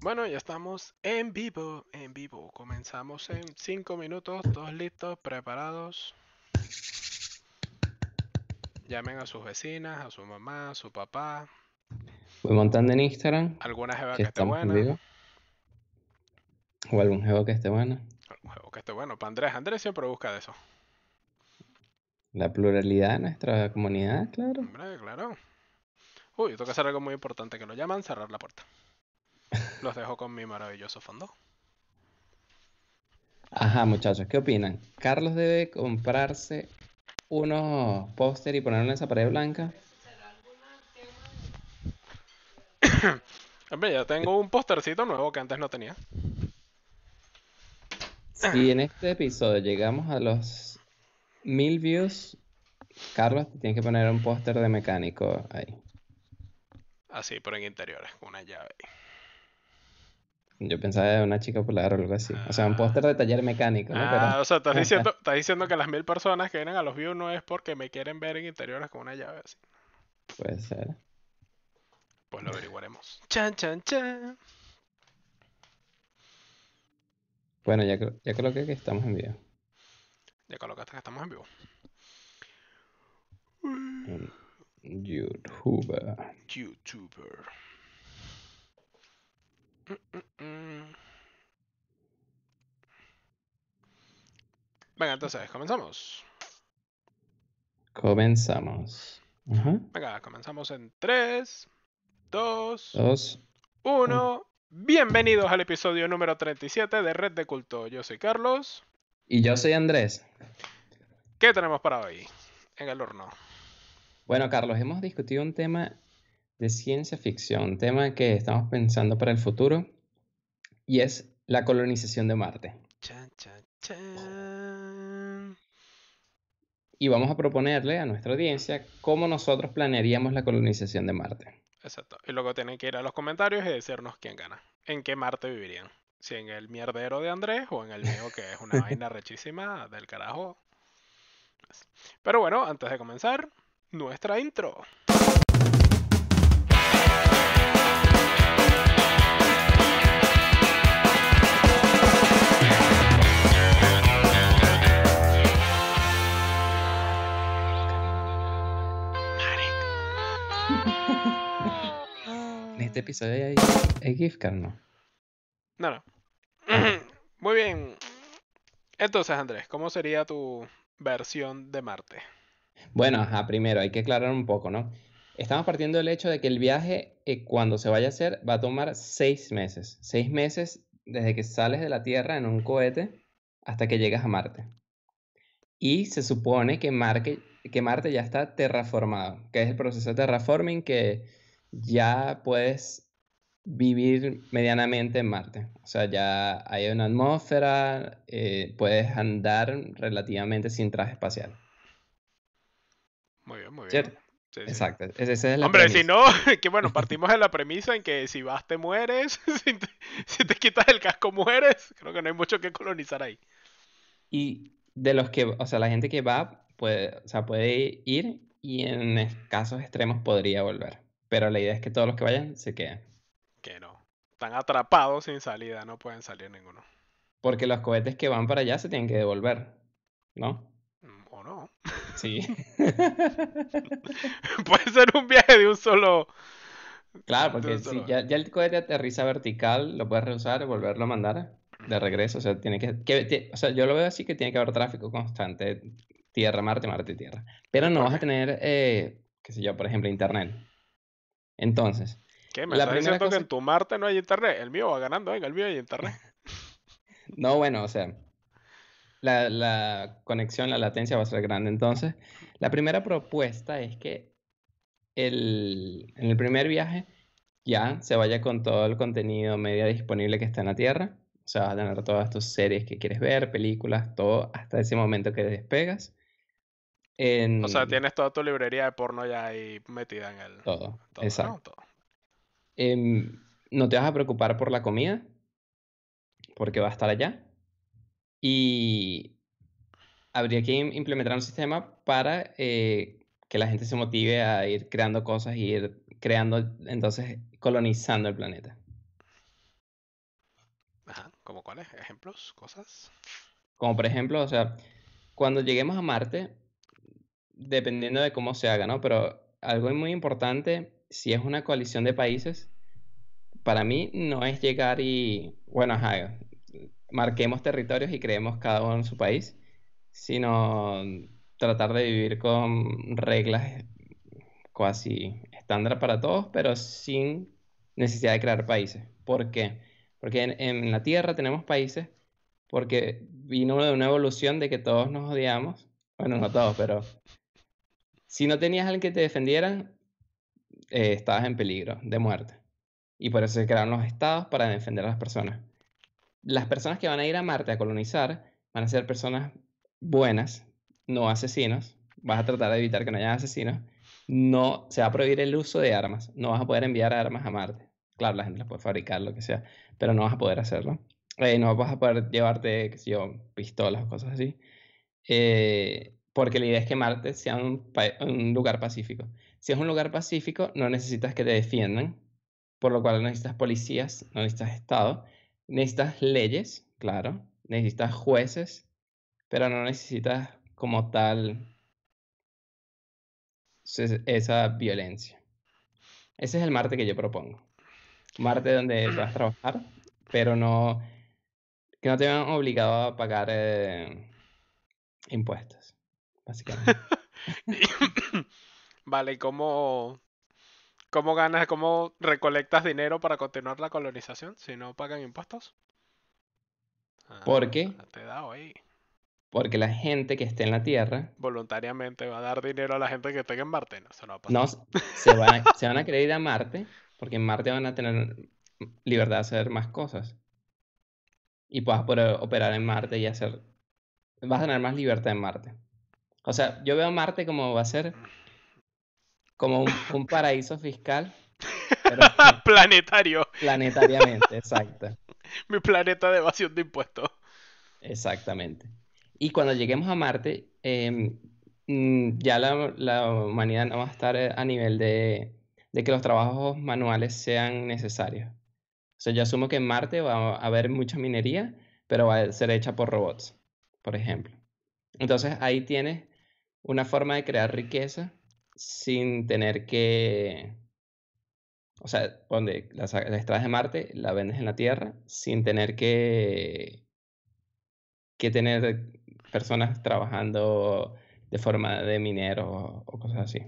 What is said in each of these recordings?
Bueno, ya estamos en vivo, en vivo. Comenzamos en 5 minutos, todos listos, preparados. Llamen a sus vecinas, a su mamá, a su papá, Voy montando en Instagram alguna jeva que que esté buena. O algún juego que esté bueno. algún juego que esté bueno. Para Andrés, Andrés siempre busca de eso. La pluralidad de nuestra comunidad, claro. Hombre, claro. Uy, tengo que hacer algo muy importante, que lo llaman, cerrar la puerta. Los dejo con mi maravilloso fondo. Ajá, muchachos, ¿qué opinan? ¿Carlos debe comprarse unos póster y ponerlo en esa pared blanca? Hombre, ya tengo un postercito nuevo que antes no tenía. Si en este episodio llegamos a los mil views, Carlos te tiene que poner un póster de mecánico ahí. Así, pero en interiores, con una llave. Yo pensaba de una chica polar o algo así. O sea, un póster de taller mecánico, ¿no? Ah, Pero o sea, estás diciendo, estás diciendo que las mil personas que vienen a los views no es porque me quieren ver en interiores con una llave así. puede ser. Pues lo averiguaremos. Chan, chan, chan. Bueno, ya, ya coloqué que estamos en vivo. Ya colocaste que estamos en vivo. En YouTube. YouTuber. Mm, mm, mm. Venga, entonces, comenzamos. Comenzamos. Ajá. Venga, comenzamos en 3, 2, Dos. 1. Bienvenidos al episodio número 37 de Red de Culto. Yo soy Carlos. Y yo soy Andrés. ¿Qué tenemos para hoy en el horno? Bueno, Carlos, hemos discutido un tema de ciencia ficción, un tema que estamos pensando para el futuro, y es la colonización de Marte. Chan, chan, chan. Y vamos a proponerle a nuestra audiencia cómo nosotros planearíamos la colonización de Marte. Exacto. Y luego tienen que ir a los comentarios y decirnos quién gana. ¿En qué Marte vivirían? Si en el mierdero de Andrés o en el mío, que es una vaina rechísima del carajo. Pero bueno, antes de comenzar, nuestra intro. En este episodio hay, hay gift card, ¿no? No, no. Muy bien. Entonces, Andrés, ¿cómo sería tu versión de Marte? Bueno, ajá, primero hay que aclarar un poco, ¿no? Estamos partiendo del hecho de que el viaje, eh, cuando se vaya a hacer, va a tomar seis meses. Seis meses desde que sales de la Tierra en un cohete hasta que llegas a Marte. Y se supone que, Marque- que Marte ya está terraformado, que es el proceso de terraforming que ya puedes vivir medianamente en Marte. O sea, ya hay una atmósfera, eh, puedes andar relativamente sin traje espacial. Muy bien, muy bien. ¿Cierto? Sí, sí. Exacto, esa es la Hombre, si no, que bueno, partimos de la premisa en que si vas te mueres, si te, si te quitas el casco mueres, creo que no hay mucho que colonizar ahí. Y de los que, o sea, la gente que va puede, o sea, puede ir y en casos extremos podría volver. Pero la idea es que todos los que vayan se queden. Que no. Están atrapados sin salida, no pueden salir ninguno. Porque los cohetes que van para allá se tienen que devolver, ¿no? No. Sí. Puede ser un viaje de un solo. Claro, porque si ya, ya el cohete aterriza vertical, lo puedes reusar y volverlo a mandar de regreso. O sea, tiene que, o sea, yo lo veo así que tiene que haber tráfico constante, tierra, Marte, Marte, tierra. Pero no vas a tener, eh, qué sé yo, por ejemplo, internet. Entonces, ¿Qué? ¿Me La estás diciendo que en tu Marte no hay internet? El mío va ganando, en el mío hay internet. no, bueno, o sea, la, la conexión, la latencia va a ser grande. Entonces, la primera propuesta es que el, en el primer viaje ya se vaya con todo el contenido media disponible que está en la Tierra. O sea, vas a tener todas tus series que quieres ver, películas, todo hasta ese momento que despegas. En O sea, tienes toda tu librería de porno ya ahí metida en el. todo, todo, ¿no? exacto. Todo. Em, no te vas a preocupar por la comida, porque va a estar allá. Y habría que im- implementar un sistema para eh, que la gente se motive a ir creando cosas y ir creando, entonces colonizando el planeta. Ajá, ¿como cuáles? ¿Ejemplos? ¿Cosas? Como por ejemplo, o sea, cuando lleguemos a Marte, dependiendo de cómo se haga, ¿no? Pero algo muy importante, si es una coalición de países, para mí no es llegar y, bueno, ajá, marquemos territorios y creemos cada uno en su país, sino tratar de vivir con reglas casi estándar para todos, pero sin necesidad de crear países. ¿Por qué? Porque en, la Tierra tenemos países porque vino de una evolución de que todos nos odiamos. Bueno, no todos, pero si no tenías alguien que te defendiera, eh, estabas en peligro de muerte. Y por eso se crearon los estados para defender a las personas. Las personas que van a ir a Marte a colonizar van a ser personas buenas, no asesinos. Vas a tratar de evitar que no haya asesinos. No, se va a prohibir el uso de armas. No vas a poder enviar armas a Marte. Claro, la gente las puede fabricar, lo que sea, pero no vas a poder hacerlo. Eh, no vas a poder llevarte, qué pistolas cosas así. Eh, porque la idea es que Marte sea un, un, lugar pacífico. Si es un lugar pacífico, no necesitas que te defiendan, por lo cual no necesitas policías, no necesitas Estado, necesitas leyes, claro, necesitas jueces, pero no necesitas como tal esa violencia. Ese es el Marte que yo propongo. Marte donde vas a trabajar, pero no que no te vean obligado a pagar eh, impuestos, básicamente. vale, ¿y cómo, cómo ganas, cómo recolectas dinero para continuar la colonización si no pagan impuestos? ¿Por qué? Ah, te ahí. Porque la gente que esté en la Tierra. Voluntariamente va a dar dinero a la gente que esté en Marte. No, eso no, no se, van a, se van a querer ir a Marte. Porque en Marte van a tener libertad de hacer más cosas. Y vas a poder operar en Marte y hacer. Vas a tener más libertad en Marte. O sea, yo veo Marte como va a ser. Como un, paraíso fiscal. Planetario. Planetariamente, exacto. Mi planeta de evasión de impuestos. Exactamente. Y cuando lleguemos a Marte, em, mm, ya la, humanidad no va a estar a nivel de, que los trabajos manuales sean necesarios. O sea, yo asumo que en Marte va a haber mucha minería, pero va a ser hecha por robots, por ejemplo. Entonces ahí tienes una forma de crear riqueza sin tener que... O sea, donde la, la extraes de Marte, la vendes en la Tierra sin tener que, que tener personas trabajando de forma de minero o, cosas así.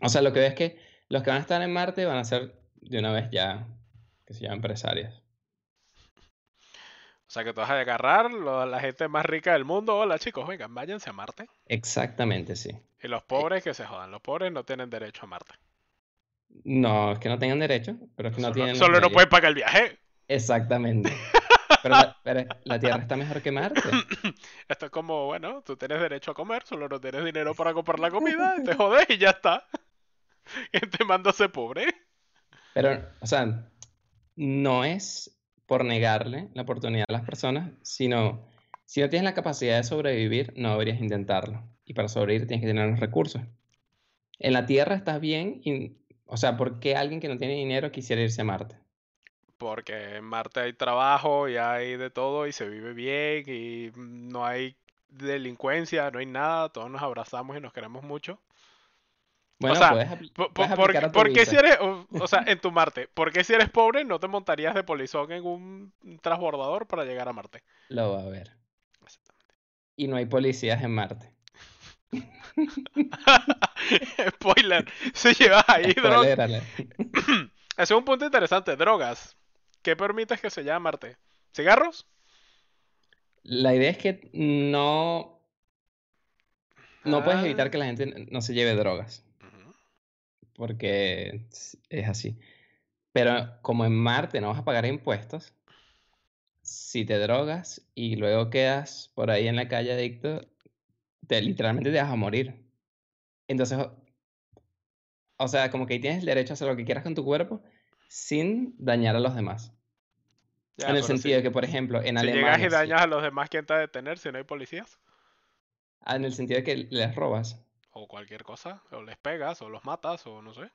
O sea, lo que veo es que los que van a estar en Marte van a ser de una vez ya, que se llaman empresarios. O sea, que tú vas a agarrar a la gente más rica del mundo. Hola chicos, vengan, váyanse a Marte. Exactamente, sí. Y los pobres que se jodan. Los pobres no tienen derecho a Marte. No, es que no tengan derecho, pero es que no tienen. Solo no pueden pagar el viaje. Exactamente. Pero la, Tierra está mejor que Marte. Esto es como, bueno, tú tienes derecho a comer, solo no tienes dinero para comprar la comida, te jodes y ya está. Y te manda a ser pobre. Pero, o sea, no es por negarle la oportunidad a las personas, sino si no tienes la capacidad de sobrevivir, no deberías intentarlo. Y para sobrevivir tienes que tener los recursos. En la Tierra estás bien, y, o sea, ¿por qué alguien que no tiene dinero quisiera irse a Marte? porque en Marte hay trabajo y hay de todo y se vive bien y no hay delincuencia, no hay nada, todos nos abrazamos y nos queremos mucho. Bueno, o sea, puedes, por, qué si eres, o, sea, en tu Marte, ¿por qué si eres pobre no te montarías de polizón en un transbordador para llegar a Marte? Lo va a ver. Y no hay policías en Marte. Spoiler, se lleva ahí drogas. Es un punto interesante, drogas. ¿Qué permites que se llame Marte? ¿Cigarros? La idea es que no. No puedes ah. evitar que la gente no se lleve drogas. Porque es así. Pero como en Marte no vas a pagar impuestos, si te drogas y luego quedas por ahí en la calle adicto, te, literalmente te vas a morir. Entonces, o sea, como que tienes el derecho a hacer lo que quieras con tu cuerpo sin dañar a los demás en el sentido de que, por ejemplo, en si Alemania... Si llegas y dañas a los demás, ¿quién te va a detener si no hay policías? Ah, en el sentido de que les robas. o cualquier cosa, o les pegas, o los matas, o no sé.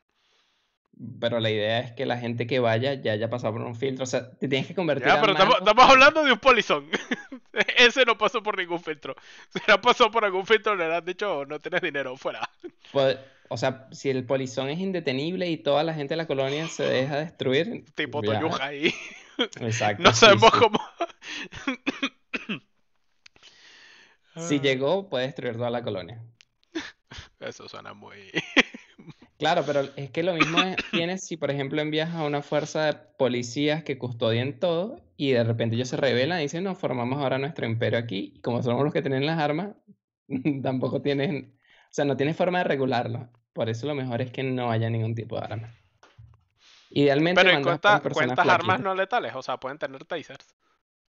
Pero la idea es que la gente que vaya ya haya pasado por un filtro. O sea, te tienes que convertir Ya, pero estamos, hablando de un polizón. Ese no pasó por ningún filtro. Si no pasó por algún filtro, le han dicho no tienes dinero, fuera. Po- O sea, si el polizón es indetenible y toda la gente de la colonia se deja destruir. Tipo. Toyuja ahí. Exacto. No sabemos sí. cómo. Si Ah, llegó, puede destruir toda la colonia. Eso suena muy. Claro, pero es que lo mismo es- tienes si, por ejemplo, envías a una fuerza de policías que custodien todo y de repente ellos se rebelan y dicen, no, formamos ahora nuestro imperio aquí y como somos los que tienen las armas, tampoco tienen, o sea, no tienes forma de regularlo. Por eso lo mejor es que no haya ningún tipo de arma. Idealmente Pero ¿y cuántas armas no letales? O sea, pueden tener tasers.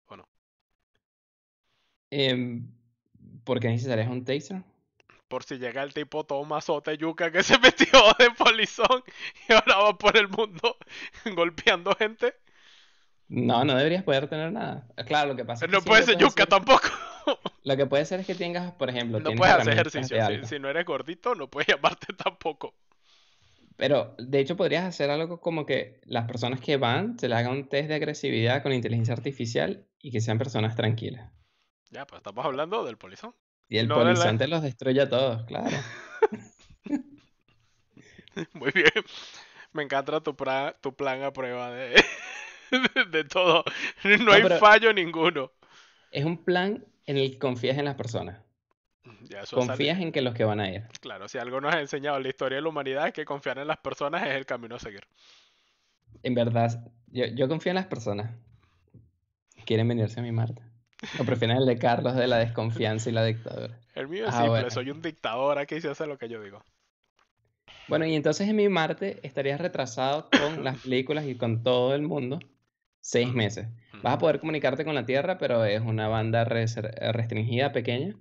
¿O no? Em, ¿por qué necesitarías un taser? Por si llega el tipo todo mazote yuca que se metió de polizón y ahora va por el mundo golpeando gente. No, no deberías poder tener nada. Claro, lo que pasa es que No puede ser yuca hacer- tampoco. Lo que puede ser es que tengas, por ejemplo, No puedes hacer ejercicio. Si, no eres gordito, no puedes llamarte tampoco. Pero de hecho podrías hacer algo como que las personas que van se le haga un test de agresividad con inteligencia artificial y que sean personas tranquilas. Ya, pues estamos hablando del polizón. Y el No la- los destruye a todos, claro. Muy bien. Me encanta tu, pra- tu plan a prueba de, de todo. No hay fallo ninguno. Es un plan en el que confías en las personas. Ya, Confías en que los que van a ir. Claro, si algo nos ha enseñado la historia de la humanidad es que confiar en las personas es el camino a seguir. En verdad, yo, yo confío en las personas. Quieren venirse a mi Marte. O prefieren el de Carlos de la desconfianza y la dictadura. El mío es Ah, simple, bueno. soy un dictador aquí se hace lo que yo digo. Bueno, y entonces en mi Marte estarías retrasado con las películas y con todo el mundo seis meses. Vas a poder comunicarte con la Tierra, pero es una banda restringida, pequeña,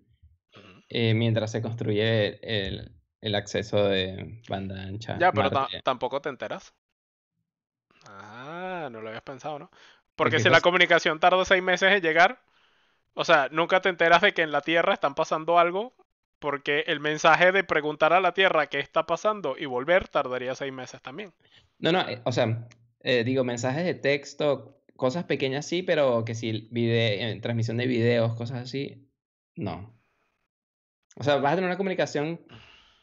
eh, mientras se construye el, el acceso de banda ancha. Ya, pero tampoco te enteras. Ah, no lo habías pensado, ¿no? Porque si la comunicación tarda seis meses en llegar, o sea, nunca te enteras de que en la Tierra están pasando algo, porque el mensaje de preguntar a la Tierra qué está pasando y volver tardaría seis meses también. No, no, eh, o sea, eh, digo, mensajes de texto, cosas pequeñas sí, pero que si vide- eh, transmisión de videos, cosas así, no. O sea, vas a tener una comunicación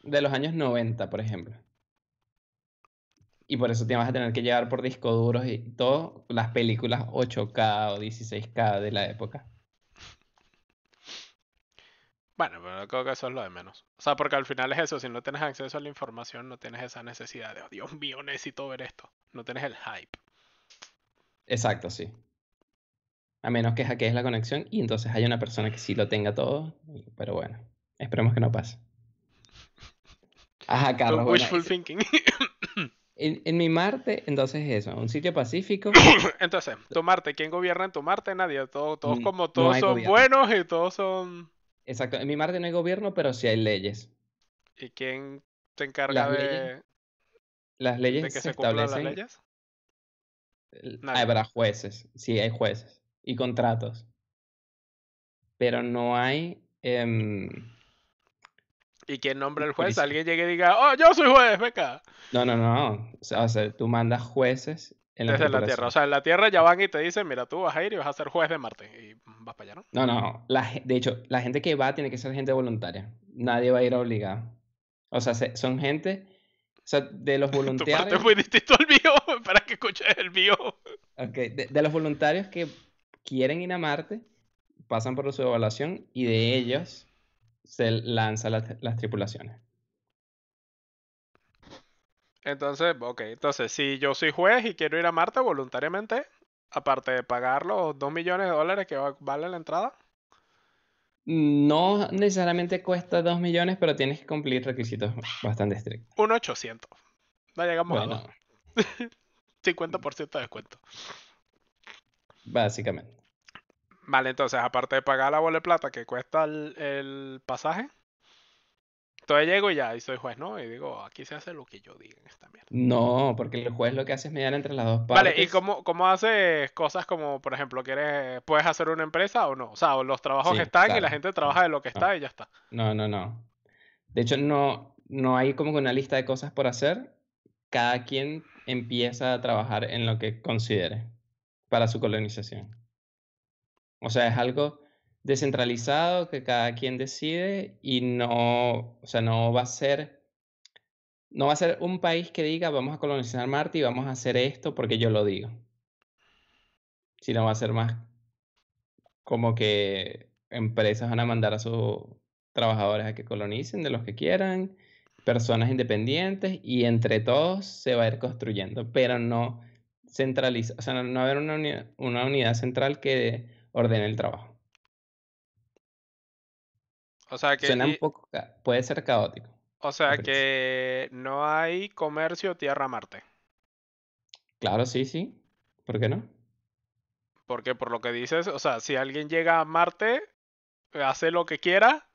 de los años 90, por ejemplo. Y por eso te vas a tener que llevar por disco duros y todo, las películas 8K o 16K de la época. Bueno, pero creo que eso es lo de menos. O sea, porque al final es eso, si no tienes acceso a la información, no tienes esa necesidad de, oh, Dios mío, necesito ver esto. No tienes el hype. Exacto, sí. A menos que hackees la conexión y entonces haya una persona que sí lo tenga todo. Pero bueno, esperemos que no pase. Ajá, Carlos. Wishful thinking. en, en mi Marte, entonces eso, un sitio pacífico. Entonces, tu Marte, ¿quién gobierna en tu Marte? Nadie. Todo- todos Mm, como todos son gobierno. buenos y todos son. Exacto, en mi Marte no hay gobierno, pero sí hay leyes. ¿Y quién se encarga Las de, leyes Las de leyes que se se cumplan las establecen. leyes? Nadie. Habrá jueces, sí, hay jueces y contratos. Pero no hay. em, ¿Y quién nombra el juez? Alguien llegue y diga, oh, yo soy juez, venga. no, no, no. O sea, tú mandas jueces en la Desde la Tierra. O sea, en la Tierra ya van y te dicen, mira, tú vas a ir y vas a ser juez de Marte. Y vas para allá, ¿no? No, no. La, de hecho, la gente que va tiene que ser gente voluntaria. Nadie va a ir obligado. O sea, se- son gente. O sea, de los Tu parte voluntarios. es muy distinto al mío. Para que escuches el mío. ok, de, de los voluntarios que quieren ir a Marte, pasan por su evaluación y de ellos se lanzan las, las tripulaciones. Entonces, ok, entonces si yo soy juez y quiero ir a Marte voluntariamente, aparte de pagar los 2 millones de dólares que va- vale la entrada, No necesariamente cuesta 2 millones, pero tienes que cumplir requisitos bastante estrictos. un 800. No llegamos a Bueno, 2. 50% de descuento. básicamente. Vale, entonces, aparte de pagar la bola de plata que cuesta el, el pasaje, entonces llego y ya, y soy juez, ¿no? Y digo, aquí se hace lo que yo diga en esta mierda. No, porque el juez lo que hace es mediar entre las dos partes. Vale, ¿y cómo, cómo haces cosas como, por ejemplo, quieres, puedes hacer una empresa o no? O sea, o los trabajos Sí, que están y la gente trabaja de lo que No. está y ya está. No, no, no. De hecho, no, no hay como que una lista de cosas por hacer. Cada quien empieza a trabajar en lo que considere para su colonización. O sea, es algo descentralizado que cada quien decide y no, o sea, no va a ser no va a ser un país que diga vamos a colonizar Marte y vamos a hacer esto porque yo lo digo. Sino va a ser más como que empresas van a mandar a sus trabajadores a que colonicen de los que quieran, personas independientes y entre todos se va a ir construyendo, pero no centraliza, o sea, no, va a haber una una unidad central que ordene el trabajo. O sea que Suena un poco, puede ser caótico. O sea que no hay comercio tierra-Marte. Claro, sí, sí. ¿Por qué no? Porque por lo que dices, o sea, si alguien llega a Marte, hace lo que quiera,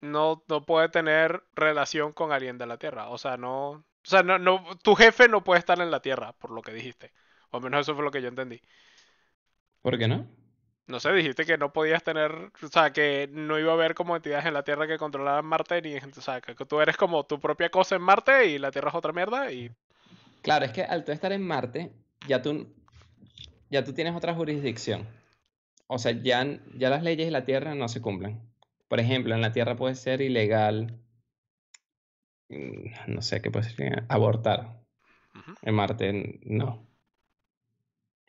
no, no puede tener relación con alguien de la Tierra. O sea, no. O sea, no, no, tu jefe no puede estar en la Tierra, por lo que dijiste. O al menos eso fue lo que yo entendí. ¿Por qué no? No sé, dijiste que no podías tener, o sea, que no iba a haber como entidades en la Tierra que controlaran Marte, ni, o sea, que tú eres como tu propia cosa en Marte y la Tierra es otra mierda y... Claro, es que al tú estar en Marte, ya tú, ya tú tienes otra jurisdicción. O sea, ya, ya las leyes de la Tierra no se cumplen. Por ejemplo, en la Tierra puede ser ilegal, mm, no sé qué puede ser, abortar. En Marte no.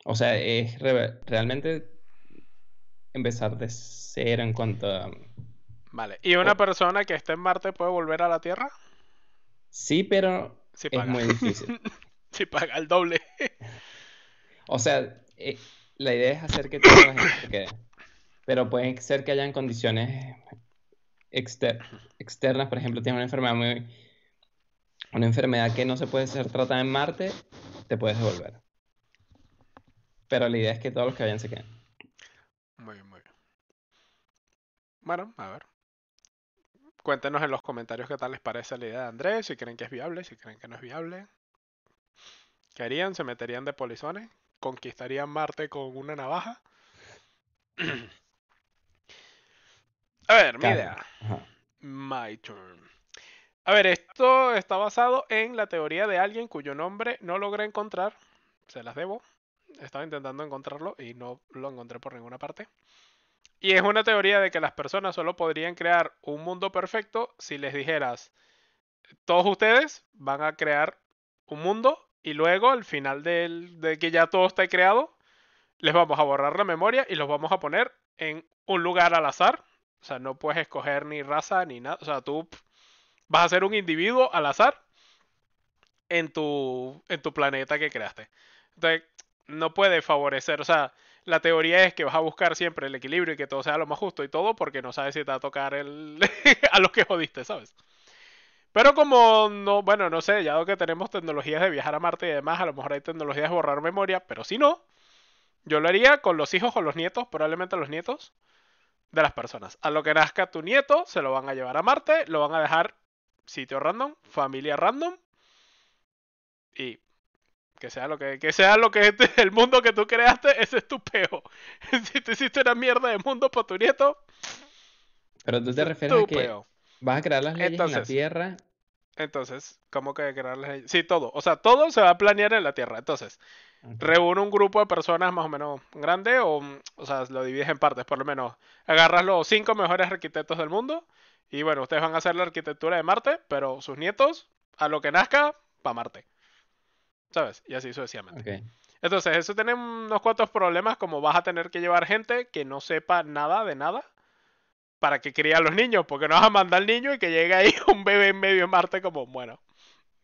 O sea, es realmente empezar de cero en cuanto a... Vale, ¿y una persona que esté en Marte puede volver a la Tierra? Sí, pero es muy difícil. si paga el doble. o sea, eh, la idea es hacer que toda la gente se quede. Pero puede ser que hayan condiciones externas, por ejemplo, tienes una enfermedad muy... Una enfermedad que no se puede ser tratada en Marte, te puedes devolver. Pero la idea es que todos los que vayan se queden. Muy bien, muy bien. Bueno, a ver. Cuéntenos en los comentarios qué tal les parece la idea de Andrés, si creen que es viable, si creen que no es viable. ¿Qué harían? ¿Se meterían de polizones? ¿Conquistarían Marte con una navaja? a ver, mi idea. My turn. A ver, esto está basado en la teoría de alguien cuyo nombre no logré encontrar. Se las debo estaba intentando encontrarlo y no lo encontré por ninguna parte. Y es una teoría de que las personas solo podrían crear un mundo perfecto si les dijeras, todos ustedes van a crear un mundo y luego al final de que ya todo esté creado, les vamos a borrar la memoria y los vamos a poner en un lugar al azar. O sea, no puedes escoger ni raza ni nada. O sea, tú vas a ser un individuo al azar en tu, en tu planeta que creaste. Entonces, no puede favorecer, o sea, la teoría es que vas a buscar siempre el equilibrio y que todo sea lo más justo y todo porque no sabes si te va a tocar el a los que jodiste, ¿sabes? Pero como no, bueno, no sé, ya que tenemos tecnologías de viajar a Marte y demás, a lo mejor hay tecnologías de borrar memoria, pero si no, yo lo haría con los hijos o los nietos, probablemente los nietos de las personas. A lo que nazca tu nieto, se lo van a llevar a Marte, lo van a dejar sitio random, familia random y que sea lo que, que sea lo que el mundo que tú creaste, ese es tu peo. si tú hiciste una mierda de mundo para tu nieto. Pero tú te refieres a que vas a crear las leyes en la Tierra. Entonces, ¿cómo que crear las leyes? Sí, todo. O sea, todo se va a planear en la Tierra. Entonces, reúne un grupo de personas más o menos grande, o, o sea, lo divides en partes, por lo menos. Agarras los cinco mejores arquitectos del mundo. Y bueno, ustedes van a hacer la arquitectura de Marte, pero sus nietos, a lo que nazca, para Marte. ¿Sabes? Y así sucesivamente. Entonces, eso tiene unos cuantos problemas, como vas a tener que llevar gente que no sepa nada de nada para que críe a los niños, porque no vas a mandar al niño y que llegue ahí un bebé en medio de Marte como, bueno,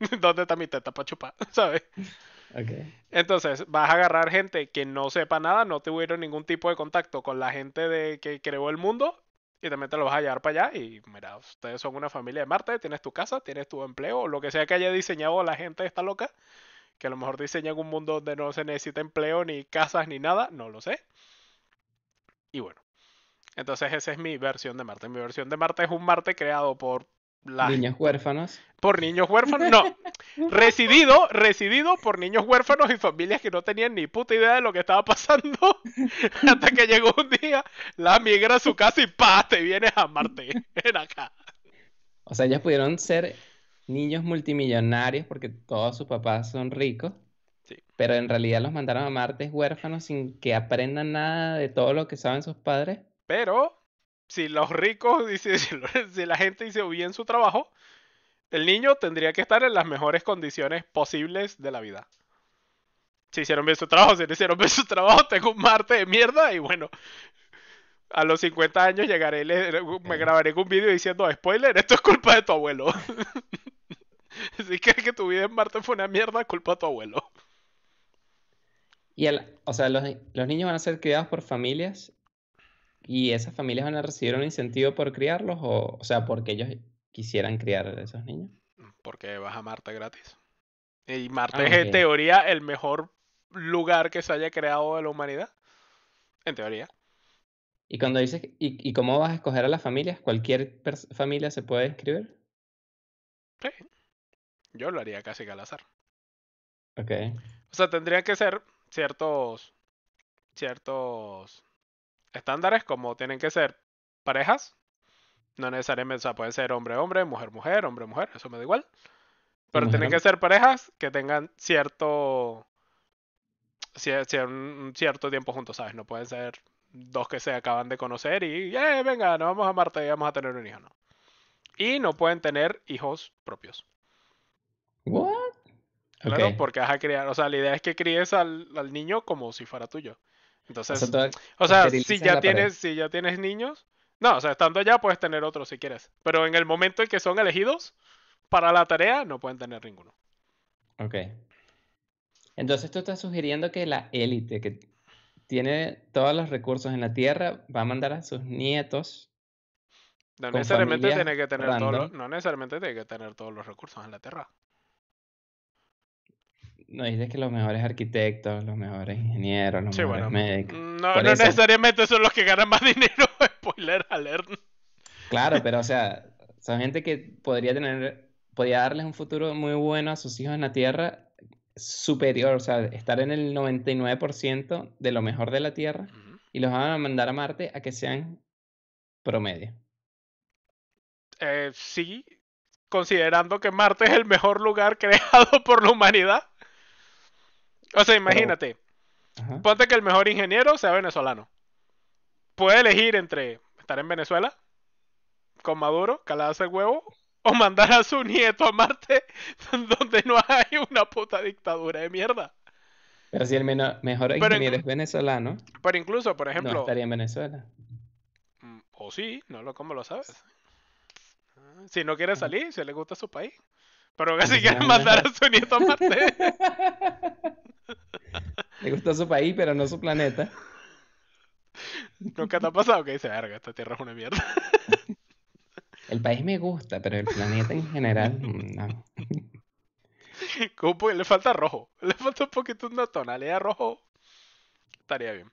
¿dónde está mi teta para chupar? ¿Sabes? Entonces, vas a agarrar gente que no sepa nada, no tuvieron ningún tipo de contacto con la gente de que creó el mundo y también te lo vas a llevar para allá y mira, ustedes son una familia de Marte, tienes tu casa, tienes tu empleo, lo que sea que haya diseñado la gente esta loca que a lo mejor diseñan un mundo donde no se necesita empleo, ni casas, ni nada, no lo sé. Y bueno, entonces esa es mi versión de Marte. Mi versión de Marte es un Marte creado por las... Niños huérfanos. Por niños huérfanos, no. residido, residido por niños huérfanos y familias que no tenían ni puta idea de lo que estaba pasando. hasta que llegó un día, la migra a su casa y ¡pa! Te vienes a Marte. Ven acá. O sea, ellos pudieron ser niños multimillonarios porque todos sus papás son ricos, Sí. pero en realidad los mandaron a Marte huérfanos sin que aprendan nada de todo lo que saben sus padres. Pero si los ricos, si, si la gente hizo bien su trabajo, el niño tendría que estar en las mejores condiciones posibles de la vida. Si hicieron bien su trabajo, si no hicieron bien su trabajo, tengo un Marte de mierda y bueno, a los 50 años llegaré, me grabaré un vídeo diciendo, spoiler, esto es culpa de tu abuelo. si crees que tu vida en Marte fue una mierda, culpa de tu abuelo. Y el, o sea, los, los niños van a ser criados por familias y esas familias van a recibir un incentivo por criarlos o, o sea, porque ellos quisieran criar a esos niños. Porque vas a Marte gratis. Y Marte Ah, es en teoría el mejor lugar que se haya creado de la humanidad. En teoría. Y cuando dices, ¿y, y cómo vas a escoger a las familias? ¿Cualquier familia se puede inscribir? Sí. Yo lo haría casi que al azar. Ok. O sea, tendrían que ser ciertos. ciertos estándares, como tienen que ser parejas. No necesariamente, o sea, pueden ser hombre-hombre, mujer-mujer, hombre-mujer, eso me da igual. Pero mujer tienen que ser parejas que tengan cierto. un cierto tiempo juntos, ¿sabes? No pueden ser dos que se acaban de conocer y, eh, venga, nos vamos a Marte y vamos a tener un hijo, no. Y no pueden tener hijos propios. What? Claro, porque vas a criar, o sea, la idea es que críes al, al niño como si fuera tuyo. O Entonces, o sea, si ya tienes, si ya tienes niños, no, o sea, estando allá puedes tener otro si quieres. Pero en el momento en que son elegidos para la tarea, no pueden tener ninguno. Ok. Entonces tú estás sugiriendo que la élite que tiene todos los recursos en la Tierra va a mandar a sus nietos. No necesariamente tiene que tener todos los, no necesariamente tiene que tener todos los recursos en la Tierra. No dices que los mejores arquitectos, los mejores ingenieros, los Sí, mejores bueno. médicos. No, Por no eso- necesariamente son los que ganan más dinero. Spoiler alert. Claro, pero o sea, son gente que podría tener, podría darles un futuro muy bueno a sus hijos en la Tierra superior, o sea, estar en el 99% de lo mejor de la Tierra y los van a mandar a Marte a que sean promedio. Eh, sí, considerando que Marte es el mejor lugar creado por la humanidad. O sea, imagínate, Ajá. ponte que el mejor ingeniero sea venezolano. Puede elegir entre estar en Venezuela con Maduro, calarse el huevo, o mandar a su nieto a Marte donde no hay una puta dictadura de mierda. Pero si el mejor Pero ingeniero es venezolano, Pero incluso, por no ejemplo, estaría en Venezuela. Mm, O sí, no lo como lo sabes. Si no quiere salir, si le gusta su país. Pero que si Entonces quiere mandar a su nieto a Marte. Le gustó su país, pero no su planeta. Nunca te ha pasado que dice, verga, esta tierra es una mierda. El país me gusta, pero el planeta en general, no. Como porque le falta rojo. Le falta un poquito una tonalidad rojo. Estaría bien.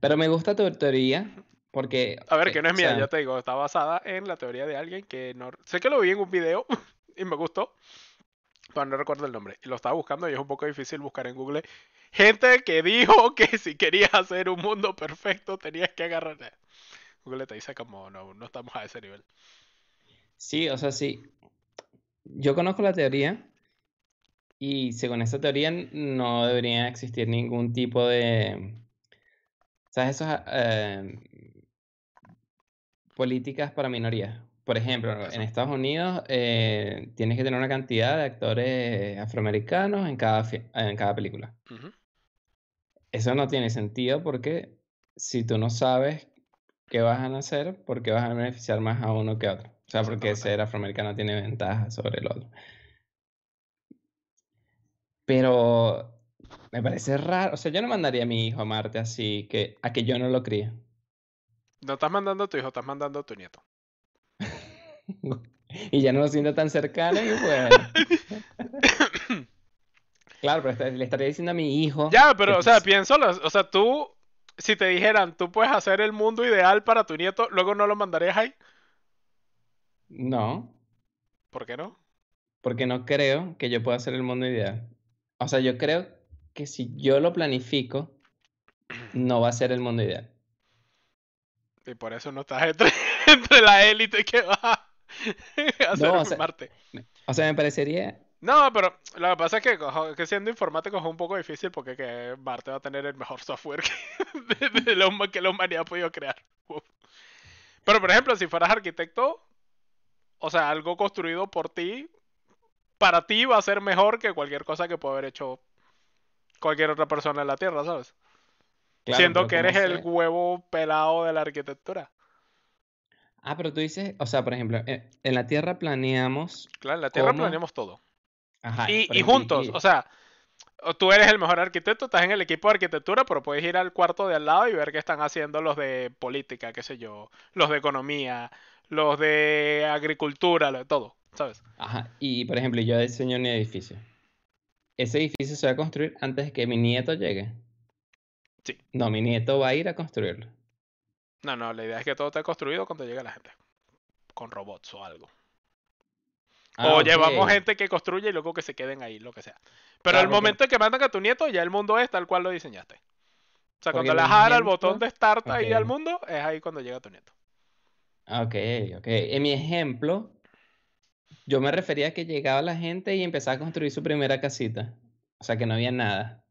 Pero me gusta tu teoría porque... A ver, eh, que no es o mía, sea, ya te digo, está basada en la teoría de alguien que no... Sé que lo vi en un video y me gustó, no recuerdo el nombre. Lo estaba buscando y es un poco difícil buscar en Google. Gente que dijo que si querías hacer un mundo perfecto tenías que agarrar... Google te dice como, no, no estamos a ese nivel. Sí, o sea, sí. Yo conozco la teoría y según esa teoría no debería existir ningún tipo de... ¿Sabes? Esas eh, políticas para minorías. Por ejemplo, en. Estados Unidos eh, tienes que tener una cantidad de actores afroamericanos en cada, en cada película. Eso no tiene sentido porque si tú no sabes qué vas a hacer, ¿por qué vas a beneficiar más a uno que a otro? O sea, porque ser afroamericano tiene ventaja sobre el otro. Pero me parece raro. O sea, yo no mandaría a mi hijo a Marte así que a que yo no lo críe. No estás mandando a tu hijo, estás mandando a tu nieto. Y ya no lo siento tan cercano y bueno. Claro, pero le estaría diciendo a mi hijo. Ya, pero, que o sea, pues, piénsalo. O sea, tú, si te dijeran, tú puedes hacer el mundo ideal para tu nieto, luego no lo mandarías ahí. No, ¿Por qué no? porque no creo que yo pueda hacer el mundo ideal. O sea, yo creo que si yo lo planifico, no va a ser el mundo ideal. Y por eso no estás entre, entre la élite que va hacer No, o sea, Marte. o sea, me parecería. No, pero lo que pasa es que, siendo informático es un poco difícil porque que Marte va a tener el mejor software que, de, de la, que la humanidad ha podido crear. Uf. Pero, por ejemplo, si fueras arquitecto, o sea, algo construido por ti, para ti va a ser mejor que cualquier cosa que pueda haber hecho cualquier otra persona en la Tierra, ¿sabes? Claro, Siendo que ¿cómo eres el sé? huevo pelado de la arquitectura. Ah, pero tú dices, o sea, por ejemplo, en, en la Tierra planeamos Claro, en la Tierra cómo. planeamos todo. Ajá, Y, y juntos, o sea, tú eres el mejor arquitecto, estás en el equipo de arquitectura, pero puedes ir al cuarto de al lado y ver qué están haciendo los de política, qué sé yo, los de economía, los de agricultura, lo de todo, ¿sabes? Ajá, y por ejemplo, yo diseño un edificio. Ese edificio se va a construir antes de que mi nieto llegue. Sí. No, mi nieto va a ir a construirlo. No, no, la idea es que todo esté construido cuando llegue la gente, con robots o algo. Ah, o llevamos gente que construye y luego que se queden ahí, lo que sea. Pero Claro, el porque- momento en que mandan a tu nieto, ya el mundo es tal cual lo diseñaste. O sea, cuando le al ejemplo- botón de start ahí al mundo, es ahí cuando llega tu nieto. Ah, Ok, ok. En mi ejemplo, yo me refería a que llegaba la gente y empezaba a construir su primera casita. O sea, que no había nada.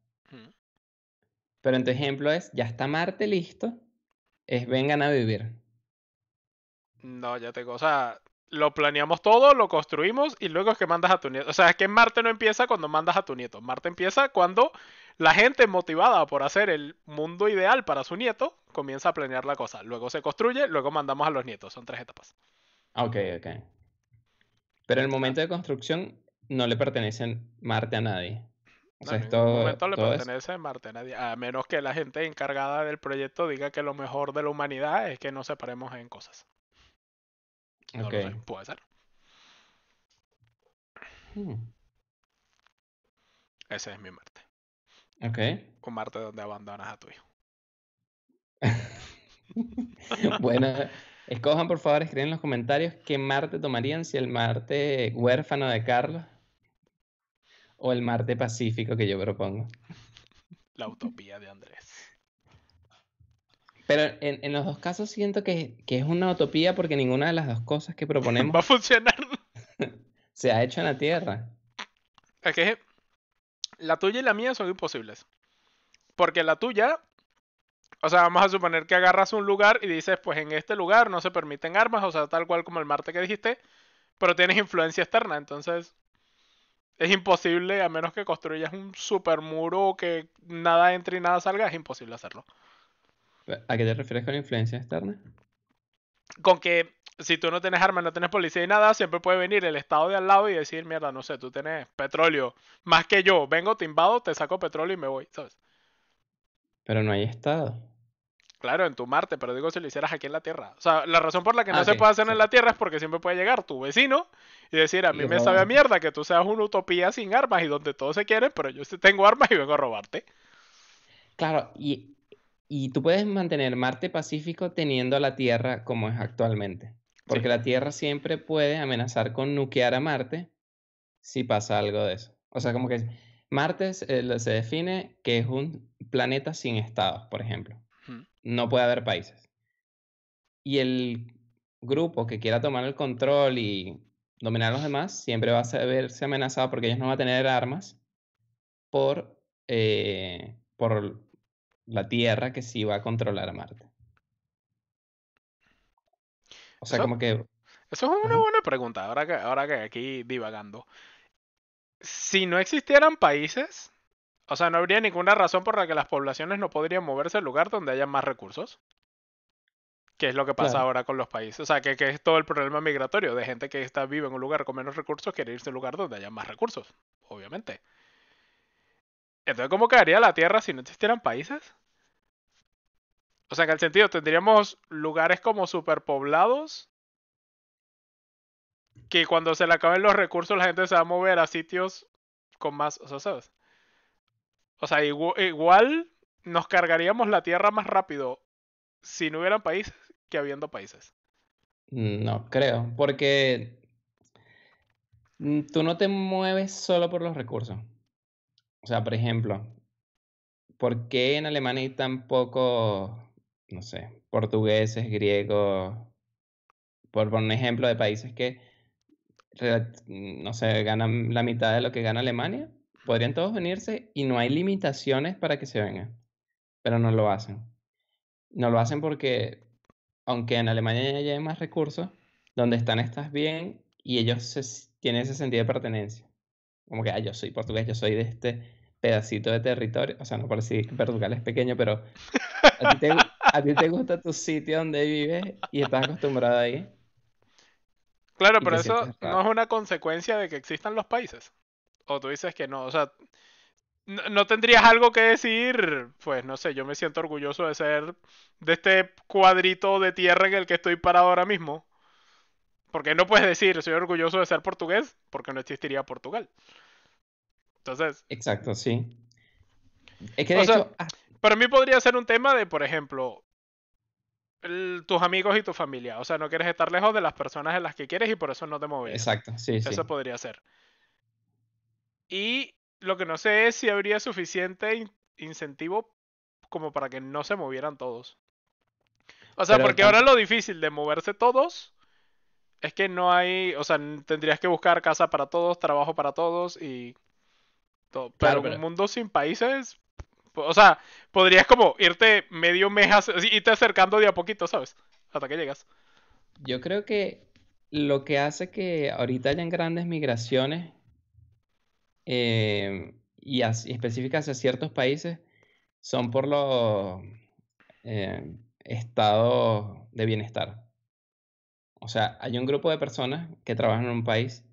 Pero en tu ejemplo es, ya está Marte listo, es vengan a vivir. No, ya tengo, o sea, lo planeamos todo, lo construimos y luego es que mandas a tu nieto. O sea, es que Marte no empieza cuando mandas a tu nieto. Marte empieza cuando la gente motivada por hacer el mundo ideal para su nieto comienza a planear la cosa. Luego se construye, luego mandamos a los nietos. Son tres etapas. Ok, ok. Pero en el momento de construcción no le pertenece Marte a nadie. O No, sea, en ningún todo, momento le todo pertenece a Marte a nadie. A menos que la gente encargada del proyecto diga que lo mejor de la humanidad es que nos separemos en cosas. No lo sé, puede ser. Hmm, Ese es mi Marte. Ok. Un Marte donde abandonas a tu hijo. Bueno, escojan por favor, escriban en los comentarios qué Marte tomarían, si el Marte huérfano de Carlos o el Marte pacífico que yo propongo. La utopía de Andrés. Pero en, en los dos casos siento que, que es una utopía porque ninguna de las dos cosas que Va a proponemos funcionar. se ha hecho en la Tierra. Es que la tuya y la mía son imposibles. Porque la tuya, o sea, vamos a suponer que agarras un lugar y dices, pues en este lugar no se permiten armas, o sea, tal cual como el Marte que dijiste, pero tienes influencia externa, entonces es imposible, a menos que construyas un super muro que nada entre y nada salga, es imposible hacerlo. ¿A qué te refieres con influencia externa? Con que si tú no tienes armas, no tienes policía y nada, siempre puede venir el estado de al lado y decir, mierda, no sé, tú tienes petróleo más que yo, vengo, te invado, te saco petróleo y me voy, ¿sabes? Pero no hay estado. Claro, en tu Marte, pero digo si lo hicieras aquí en la Tierra. O sea, la razón por la que no Ah, se puede hacer sí. en la Tierra es porque siempre puede llegar tu vecino y decir, a mí Y me sabe a mierda que tú seas una utopía sin armas y donde todos se quieren, pero yo tengo armas y vengo a robarte. Claro, y, y tú puedes mantener Marte pacífico teniendo a la Tierra como es actualmente. Porque Sí. la Tierra siempre puede amenazar con nuquear a Marte si pasa algo de eso. O sea, como que Marte se, eh, se define que es un planeta sin estados, por ejemplo. No puede haber países. Y el grupo que quiera tomar el control y dominar a los demás siempre va a se- verse amenazado porque ellos no van a tener armas por, eh, por la Tierra que sí va a controlar a Marte. O sea, Eso- como que Eso es una buena pregunta, ahora que, ahora que aquí divagando. Si no existieran países, o sea, no habría ninguna razón por la que las poblaciones no podrían moverse al lugar donde haya más recursos. Que es lo que pasa Claro. ahora con los países. O sea, que, que es todo el problema migratorio de gente que está vive en un lugar con menos recursos quiere irse a un lugar donde haya más recursos, obviamente. Entonces, ¿cómo quedaría la Tierra si no existieran países? O sea, en el sentido, tendríamos lugares como superpoblados que cuando se le acaben los recursos la gente se va a mover a sitios con más, o sea, ¿sabes? O sea, igu- igual nos cargaríamos la Tierra más rápido si no hubieran países que habiendo países. no creo, porque tú no te mueves solo por los recursos. O sea, por ejemplo, ¿por qué en Alemania hay tan pocos, no sé, portugueses, griegos, por poner un ejemplo de países que, no sé, ganan la mitad de lo que gana Alemania, podrían todos venirse y no hay limitaciones para que se vengan, pero no lo hacen. No lo hacen porque, aunque en Alemania ya hay más recursos, donde están estás bien y ellos tienen ese sentido de pertenencia. Como que, ah, yo soy portugués, yo soy de este pedacito de territorio, o sea, no por decir que Portugal es pequeño, pero a ti, te, a ti te gusta tu sitio donde vives y estás acostumbrado ahí. Claro, pero eso no es una consecuencia de que existan los países. O tú dices que no, o sea, no, tendrías algo que decir, pues no sé, yo me siento orgulloso de ser de este cuadrito de tierra en el que estoy parado ahora mismo. Porque no puedes decir, soy orgulloso de ser portugués, porque no existiría Portugal. Entonces. Exacto, sí. Es que de hecho. Ah para mí podría ser un tema de, por ejemplo, tus amigos y tu familia. O sea, no quieres estar lejos de las personas en las que quieres y por eso no te mueves. Exacto, sí, sí. Eso podría ser. Y lo que no sé es si habría suficiente incentivo como para que no se movieran todos. O sea, porque ahora lo difícil de moverse todos es que no hay, o sea, tendrías que buscar casa para todos, trabajo para todos y todo. pero, un mundo sin países, o sea, podrías como irte medio mes, irte acercando de a poquito, ¿sabes? Hasta que llegas. Yo creo que lo que hace que ahorita hayan grandes migraciones eh, y, específicas hacia ciertos países son por los eh, estados de bienestar. O sea, hay un grupo de personas que trabajan en un país,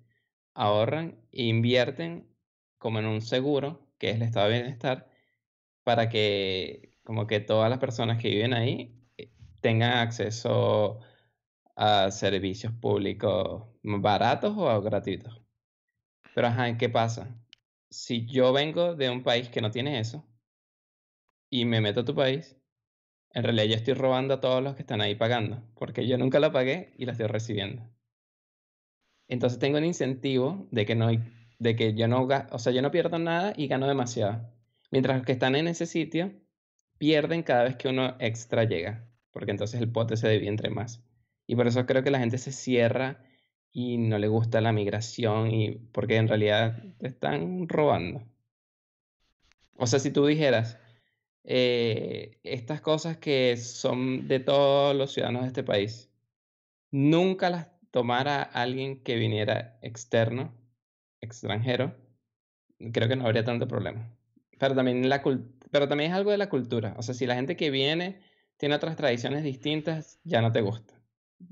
ahorran e invierten como en un seguro, que es el estado de bienestar, para que como que todas las personas que viven ahí eh, tengan acceso a servicios públicos baratos o gratuitos. Pero ajá, ¿qué pasa? Si yo vengo de un país que no tiene eso y me meto a tu país, en realidad yo estoy robando a todos los que están ahí pagando, porque yo nunca lo pagué y lo estoy recibiendo. Entonces tengo un incentivo de que no de que yo no, o sea, yo no pierdo nada y gano demasiado. Mientras los que están en ese sitio pierden cada vez que uno extra llega, porque entonces el pote se divide entre más. Y por eso creo que la gente se cierra y no le gusta la migración y porque en realidad te están robando. O sea, si tú dijeras, eh, estas cosas que son de todos los ciudadanos de este país, nunca las tomara alguien que viniera externo, extranjero, creo que no habría tanto problema. Pero también, la pero también es algo de la cultura. O sea, si la gente que viene tiene otras tradiciones distintas, ya no te gusta.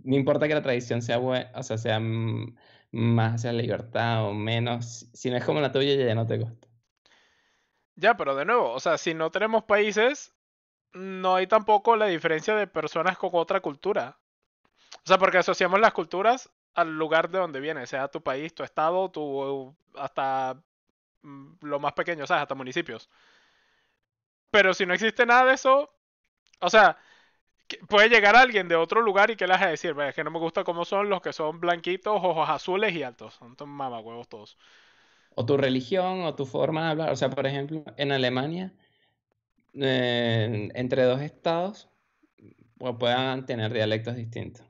No importa que la tradición sea buena, o sea, sea más hacia libertad o menos. Si no es como la tuya, ya no te gusta. Ya, pero de nuevo, o sea, si no tenemos países, no hay tampoco la diferencia de personas con otra cultura. O sea, porque asociamos las culturas al lugar de donde viene, sea tu país, tu estado, tu hasta Mm, lo más pequeño, ¿sabes? Hasta municipios. Pero si no existe nada de eso, o sea, puede llegar alguien de otro lugar y que le hace decir, es que no me gusta cómo son los que son blanquitos, ojos azules y altos. Son mamacuevos todos. O tu religión, o tu forma de hablar. O sea, por ejemplo, en Alemania, entre dos estados, pues, puedan tener dialectos distintos.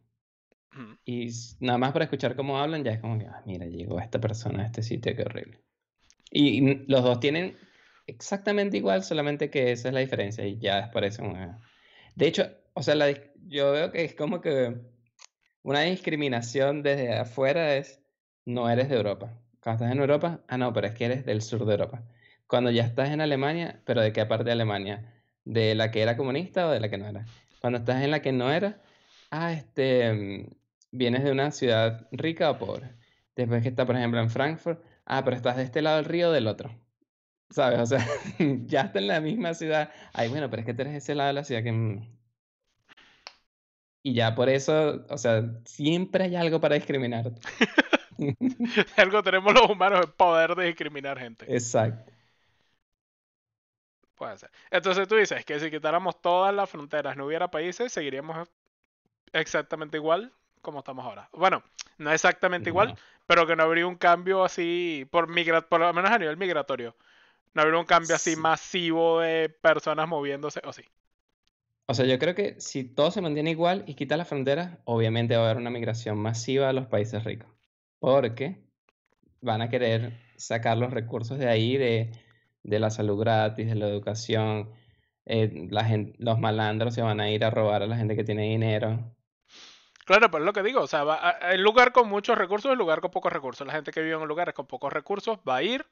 Y nada más para escuchar cómo hablan, ya es como que, ah, mira, llegó esta persona a este sitio, qué horrible. Y los dos tienen exactamente igual, solamente que esa es la diferencia y ya es por eso. De hecho, o sea, yo veo que es como que una discriminación desde afuera es no eres de Europa. Cuando estás en Europa, ah, no, pero es que eres del sur de Europa. Cuando ya estás en Alemania, pero ¿de qué parte de Alemania? ¿De la que era comunista o de la que no era? Cuando estás en la que no era, ah, este, vienes de una ciudad rica o pobre. Después que está, por ejemplo, en Frankfurt, ah, pero estás de este lado del río o del otro. ¿Sabes? O sea, ya está en la misma ciudad. Ay, bueno, pero es que tú eres ese lado de la ciudad que... Y ya por eso, o sea, siempre hay algo para discriminar. algo tenemos los humanos el poder de discriminar gente. Exacto. Puede ser. Entonces tú dices que si quitáramos todas las fronteras, no hubiera países, seguiríamos exactamente igual como estamos ahora. Bueno, no exactamente igual, pero que no habría un cambio así, por, migra por lo menos a nivel migratorio. No habría un cambio así masivo de personas moviéndose, o sí. O sea, yo creo que si todo se mantiene igual y quita las fronteras, obviamente va a haber una migración masiva a los países ricos. Porque van a querer sacar los recursos de ahí, de, de la salud gratis, de la educación. Eh, la gente, los malandros se van a ir a robar a la gente que tiene dinero. Claro, pero es lo que digo, o sea, va el lugar con muchos recursos, el lugar con pocos recursos. La gente que vive en lugares con pocos recursos va a ir,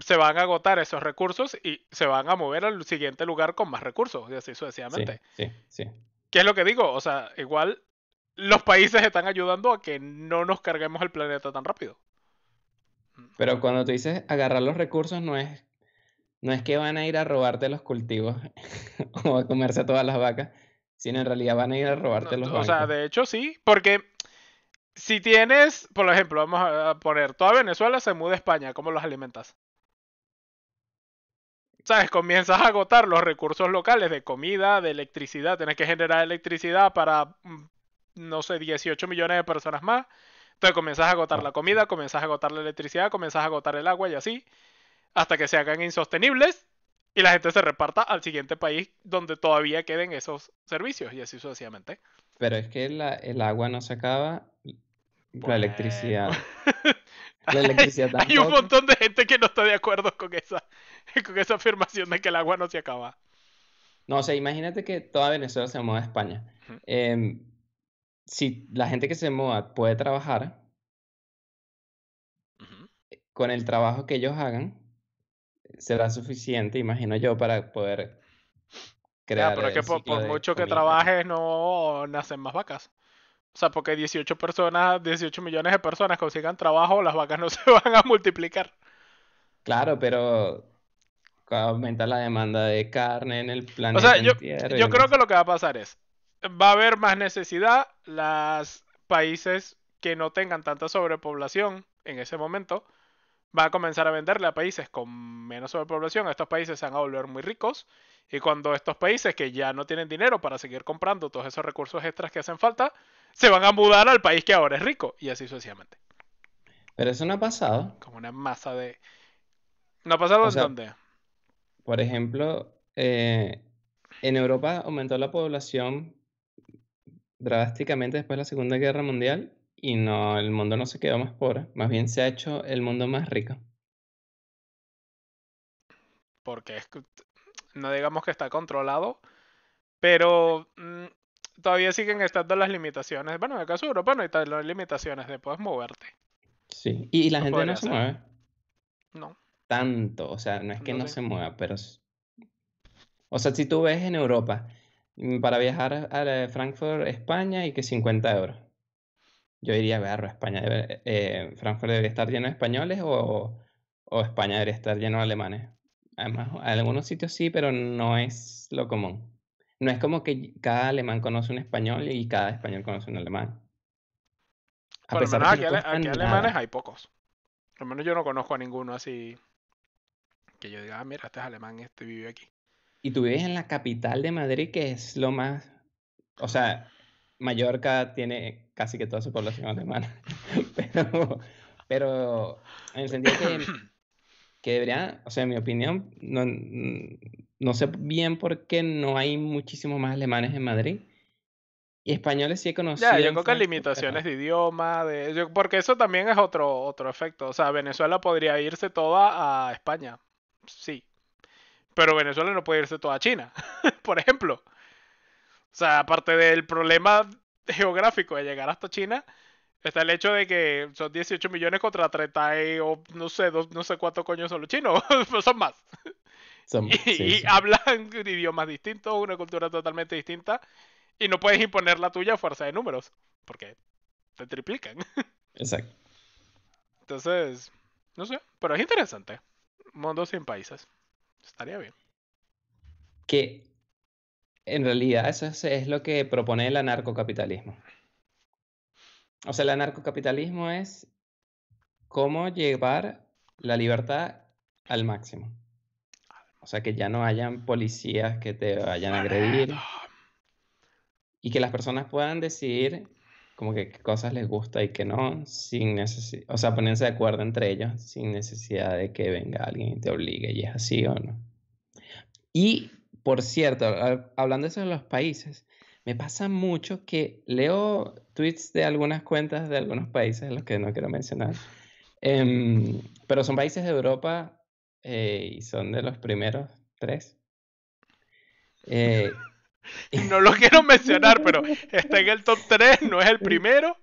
se van a agotar esos recursos y se van a mover al siguiente lugar con más recursos, y así sucesivamente. Sí, sí, sí. ¿Qué es lo que digo? O sea, igual los países están ayudando a que no nos carguemos el planeta tan rápido. Pero cuando tú dices agarrar los recursos, no es, no es que van a ir a robarte los cultivos o a comerse todas las vacas, sino en realidad van a ir a robarte los O sea, de hecho sí, porque si tienes, por ejemplo, vamos a poner, toda Venezuela se muda a España, ¿cómo los alimentas? ¿Sabes? Comienzas a agotar los recursos locales de comida, de electricidad, tienes que generar electricidad para, mm, no sé, 18 millones de personas más. Entonces comienzas a agotar la comida, comienzas a agotar la electricidad, comienzas a agotar el agua y así, hasta que se hagan insostenibles y la gente se reparta al siguiente país donde todavía queden esos servicios y así sucesivamente. Pero es que el agua no se acaba, la electricidad. La electricidad Hay un montón de gente que no está de acuerdo con esa, con esa afirmación de que el agua no se acaba. No, o sea, imagínate que toda Venezuela se mueva a España. Em, si la gente que se mueva puede trabajar, con el trabajo que ellos hagan, será suficiente, imagino yo, para poder crear. pero es que por, mucho que trabajes, no nacen más vacas. O sea, porque 18 personas, 18 millones de personas consigan trabajo, las vacas no se van a multiplicar. Claro, pero aumenta la demanda de carne en el planeta. O sea, yo, yo creo que lo que va a pasar es, va a haber más necesidad, los países que no tengan tanta sobrepoblación en ese momento van a comenzar a venderle a países con menos sobrepoblación, estos países se van a volver muy ricos y cuando estos países que ya no tienen dinero para seguir comprando todos esos recursos extras que hacen falta, se van a mudar al país que ahora es rico y así sucesivamente. Pero eso no ha pasado. Como una masa de... ¿No ha pasado en dónde? Por ejemplo, eh, en Europa aumentó la población drásticamente después de la Segunda Guerra Mundial y no, el mundo no se quedó más pobre, más bien se ha hecho el mundo más rico. Porque es, no digamos que está controlado, pero mm, todavía siguen estando las limitaciones. Bueno, en el caso de Europa no hay las limitaciones de poder moverte. Sí, y, la gente no se mueve. No. Tanto, o sea, no es que no, se mueva, pero... O sea, si tú ves en Europa, mm, para viajar a Frankfurt, España, y que 50 euros. Yo diría, ver, España, eh, Frankfurt debería estar lleno de españoles o, o España debería estar lleno de alemanes. Además, en algunos sitios sí, pero no es lo común. No es como que cada alemán conoce un español y cada español conoce un alemán. A pesar aquí, alemanes hay pocos. Al menos yo no conozco a ninguno así que yo diga, ah, mira, este es alemán, este vive aquí. Y tú vives en la capital de Madrid, que es lo más... O sea, Mallorca tiene casi que toda su población alemana. pero, pero en el sentido que, que debería, o sea, en mi opinión, no, no sé bien por qué no hay muchísimos más alemanes en Madrid. Y españoles sí he conocido. Ya, yo creo que limitaciones de idioma, de, porque eso también es otro, otro efecto. O sea, Venezuela podría irse toda a España. Sí. Pero Venezuela no puede irse toda a China, por ejemplo. O sea, aparte del problema geográfico de llegar hasta China, está el hecho de que son 18 millones contra 30 o no sé, no sé cuántos coños son los chinos, pero son más y, hablan idiomas distintos, una cultura totalmente distinta, y no puedes imponer la tuya a fuerza de números, porque te triplican. Exacto. Entonces, no sé, pero es interesante. Mundo sin países. Estaría bien. Que en realidad eso es, lo que propone el anarcocapitalismo. O sea, el anarcocapitalismo es cómo llevar la libertad al máximo. O sea, que ya no hayan policías que te vayan a agredir. Y que las personas puedan decidir como que qué cosas les gusta y qué no, sin necesidad, o sea, ponerse de acuerdo entre ellos sin necesidad de que venga alguien y te obligue y es así o no. Y por cierto, hablando de eso de los países, me pasa mucho que leo tweets de algunas cuentas de algunos países, los que no quiero mencionar, em, pero son países de Europa eh, y son de los primeros tres. Eh, no lo quiero mencionar, pero está en el top 3, no es el primero.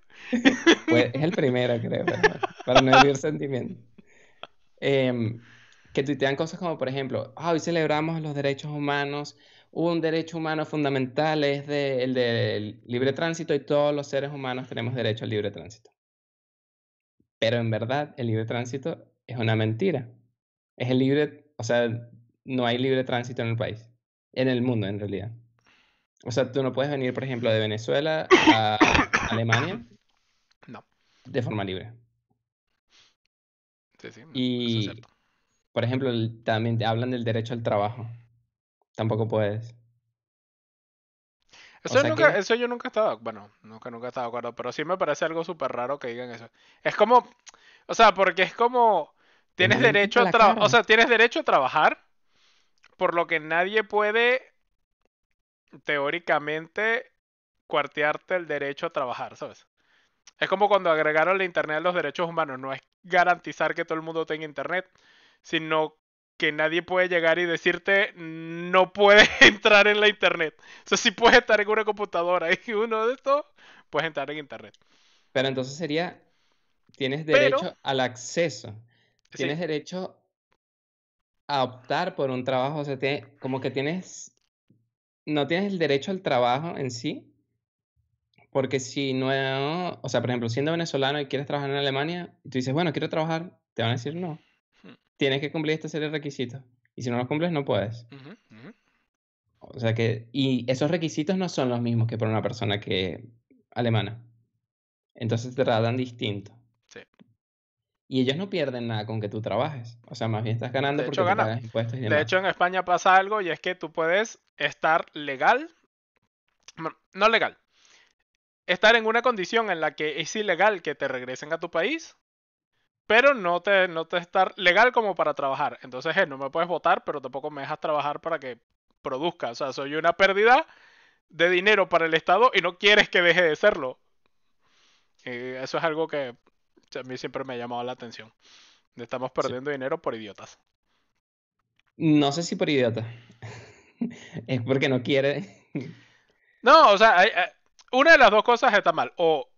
Pues es el primero, creo, para no herir sentimientos. Em, que tuitean cosas como, por ejemplo, ah, hoy celebramos los derechos humanos, un derecho humano fundamental es el del libre tránsito y todos los seres humanos tenemos derecho al libre tránsito. Pero en verdad el libre tránsito es una mentira. Es el libre, o sea, no hay libre tránsito en el país, en el mundo en realidad. O sea, tú no puedes venir, por ejemplo, de Venezuela a Alemania no. de forma libre. Sí, sí, y, es cierto. por ejemplo, también hablan del derecho al trabajo. Tampoco puedes. Eso, nunca, eso yo nunca he estado, bueno, nunca, nunca he estado de acuerdo, pero sí me parece algo súper raro que digan eso. Es como, o sea, porque es como, tienes derecho a trabajar, o sea, tienes derecho a trabajar, por lo que nadie puede, teóricamente, cuartearte el derecho a trabajar, ¿sabes? Es como cuando agregaron la Internet a los derechos humanos, no es garantizar que todo el mundo tenga Internet, sino que nadie puede llegar y decirte no puedes entrar en la internet. O sea, si puedes estar en una computadora y uno de estos, puedes entrar en internet. Pero entonces sería, tienes derecho al acceso, tienes derecho a optar por un trabajo, o sea, como que tienes, no tienes el derecho al trabajo en sí, porque si no, o sea, por ejemplo, siendo venezolano y quieres trabajar en Alemania, y tú dices, bueno, quiero trabajar, te van a decir no tienes que cumplir esta serie de requisitos. Y si no los cumples, no puedes. O sea que, y esos requisitos no son los mismos que para una persona que alemana. Entonces te tratan distinto. Y ellos no pierden nada con que tú trabajes. O sea, más bien estás ganando porque hecho, pagas impuestos y De hecho, en España pasa algo y es que tú puedes estar legal. No legal. Estar en una condición en la que es ilegal que te regresen a tu país pero no te, no te estar legal como para trabajar. Entonces, no me puedes votar, pero tampoco me dejas trabajar para que produzca. O sea, soy una pérdida de dinero para el Estado y no quieres que deje de serlo. Y eso es algo que a mí siempre me ha llamado la atención. Estamos perdiendo dinero por idiotas. No sé si por idiota. es porque no quiere. no, o sea, una de las dos cosas está mal. O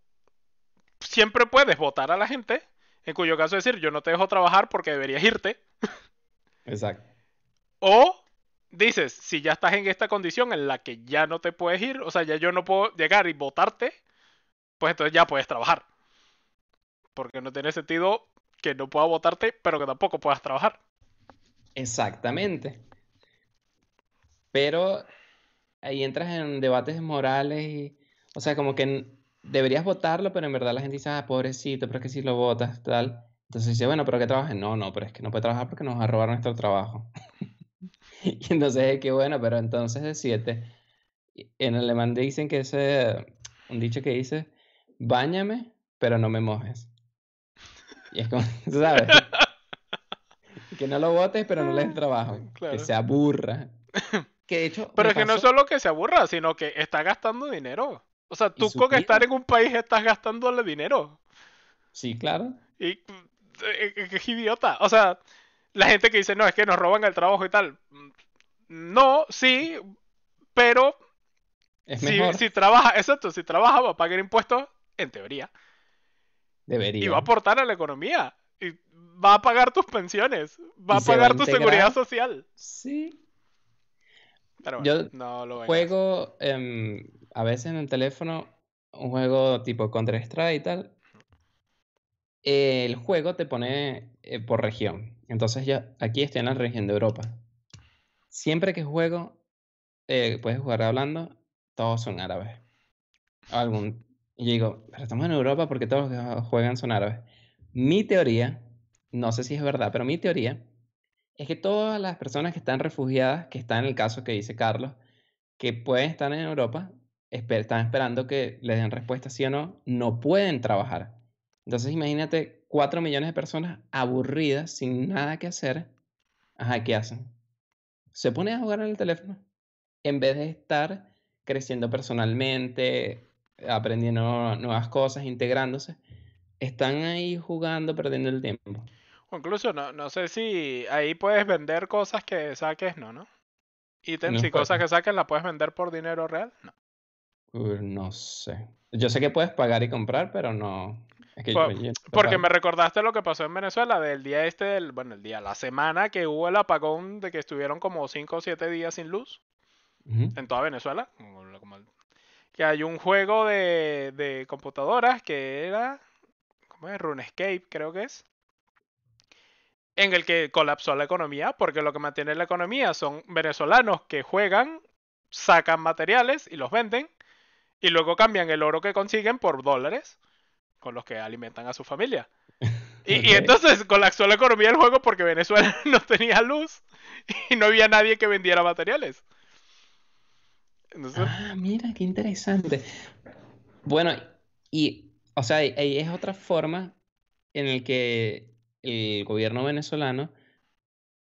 siempre puedes votar a la gente en cuyo caso decir, yo no te dejo trabajar porque deberías irte. Exacto. O dices, si ya estás en esta condición en la que ya no te puedes ir, o sea, ya yo no puedo llegar y votarte, pues entonces ya puedes trabajar. Porque no tiene sentido que no pueda votarte, pero que tampoco puedas trabajar. Exactamente. Pero ahí entras en debates morales y, o sea, como que deberías votarlo, pero en verdad la gente dice, ah, pobrecito, pero es que si lo votas, tal. Entonces dice, bueno, pero que trabaje. No, no, pero es que no puede trabajar porque nos va a robar nuestro trabajo. y entonces es que, bueno, pero entonces de siete. En alemán dicen que ese, un dicho que dice, báñame, pero no me mojes. Y es como, ¿sabes? que no lo votes, pero no le des trabajo. Que se aburra. Que de hecho. Pero es que no solo que se aburra, sino que está gastando dinero. O sea, tú con estar en un país estás gastándole dinero. Sí, claro. Y eh, eh, es idiota. O sea, la gente que dice, no, es que nos roban el trabajo y tal. No, sí, pero es si, si trabaja, exacto, si trabaja va a pagar impuestos, en teoría. Debería. Y va a aportar a la economía. Y va a pagar tus pensiones. Va a pagar tu seguridad social. Sí. Pero bueno, Yo no lo juego a veces en el teléfono un juego tipo Counter-Strike y tal, el juego te pone eh, por región. Entonces ya aquí estoy en la región de Europa. Siempre que juego, eh, puedes jugar hablando, todos son árabes. Algún, y digo, pero estamos en Europa porque todos juegan son árabes. Mi teoría, no sé si es verdad, pero mi teoría es que todas las personas que están refugiadas, que están en el caso que dice Carlos, que pueden estar en Europa, están esperando que les den respuesta sí o no, no pueden trabajar. Entonces imagínate 4 millones de personas aburridas, sin nada que hacer. Ajá, ¿qué hacen? Se ponen a jugar en el teléfono. en vez de estar creciendo personalmente, aprendiendo nuevas cosas, integrándose, están ahí jugando, perdiendo el tiempo. O incluso, no, no sé si ahí puedes vender cosas que saques, no, ¿no? Ítems No y cosas que saques, ¿la puedes vender por dinero real? No. Uh, no sé. Yo sé que puedes pagar y comprar, pero no. Es que Por- yo- yo- Porque me recordaste lo que pasó en Venezuela del día este, del, bueno, el día, la semana que hubo el apagón de que estuvieron como 5 o 7 días sin luz en toda Venezuela. como como el- Que hay un juego de, de computadoras que era, ¿cómo es? RuneScape creo que es. En el que colapsó la economía, porque lo que mantiene la economía son venezolanos que juegan, sacan materiales y los venden, y luego cambian el oro que consiguen por dólares, con los que alimentan a su familia. Y, y entonces colapsó la economía del juego porque Venezuela no tenía luz y no había nadie que vendiera materiales. Ah, mira, qué interesante. Bueno, y, o sea, ahí es otra forma en el que el gobierno venezolano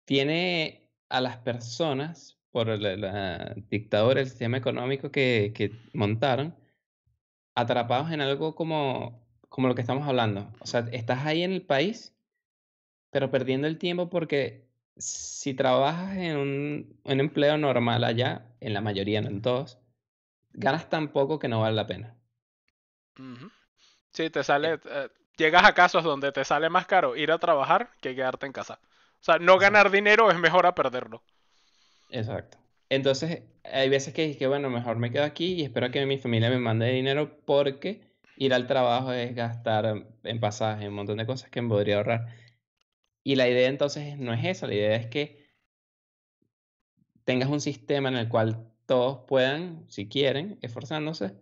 tiene a las personas, por la, la dictadura, el sistema económico que, que montaron, atrapados en algo como, como lo que estamos hablando. O sea, estás ahí en el país, pero perdiendo el tiempo porque si trabajas en un, un empleo normal allá, en la mayoría, no en todos, ganas tan poco que no vale la pena. sí, te sale, eh, llegas a casos donde te sale más caro ir a trabajar que quedarte en casa. O sea, no ganar dinero es mejor a perderlo. Exacto. Entonces, hay veces que dije, bueno, mejor me quedo aquí y espero que mi familia me mande dinero porque ir al trabajo es gastar en pasaje, un montón de cosas que me podría ahorrar. Y la idea entonces no es esa, la idea es que tengas un sistema en el cual todos puedan, si quieren, esforzándose,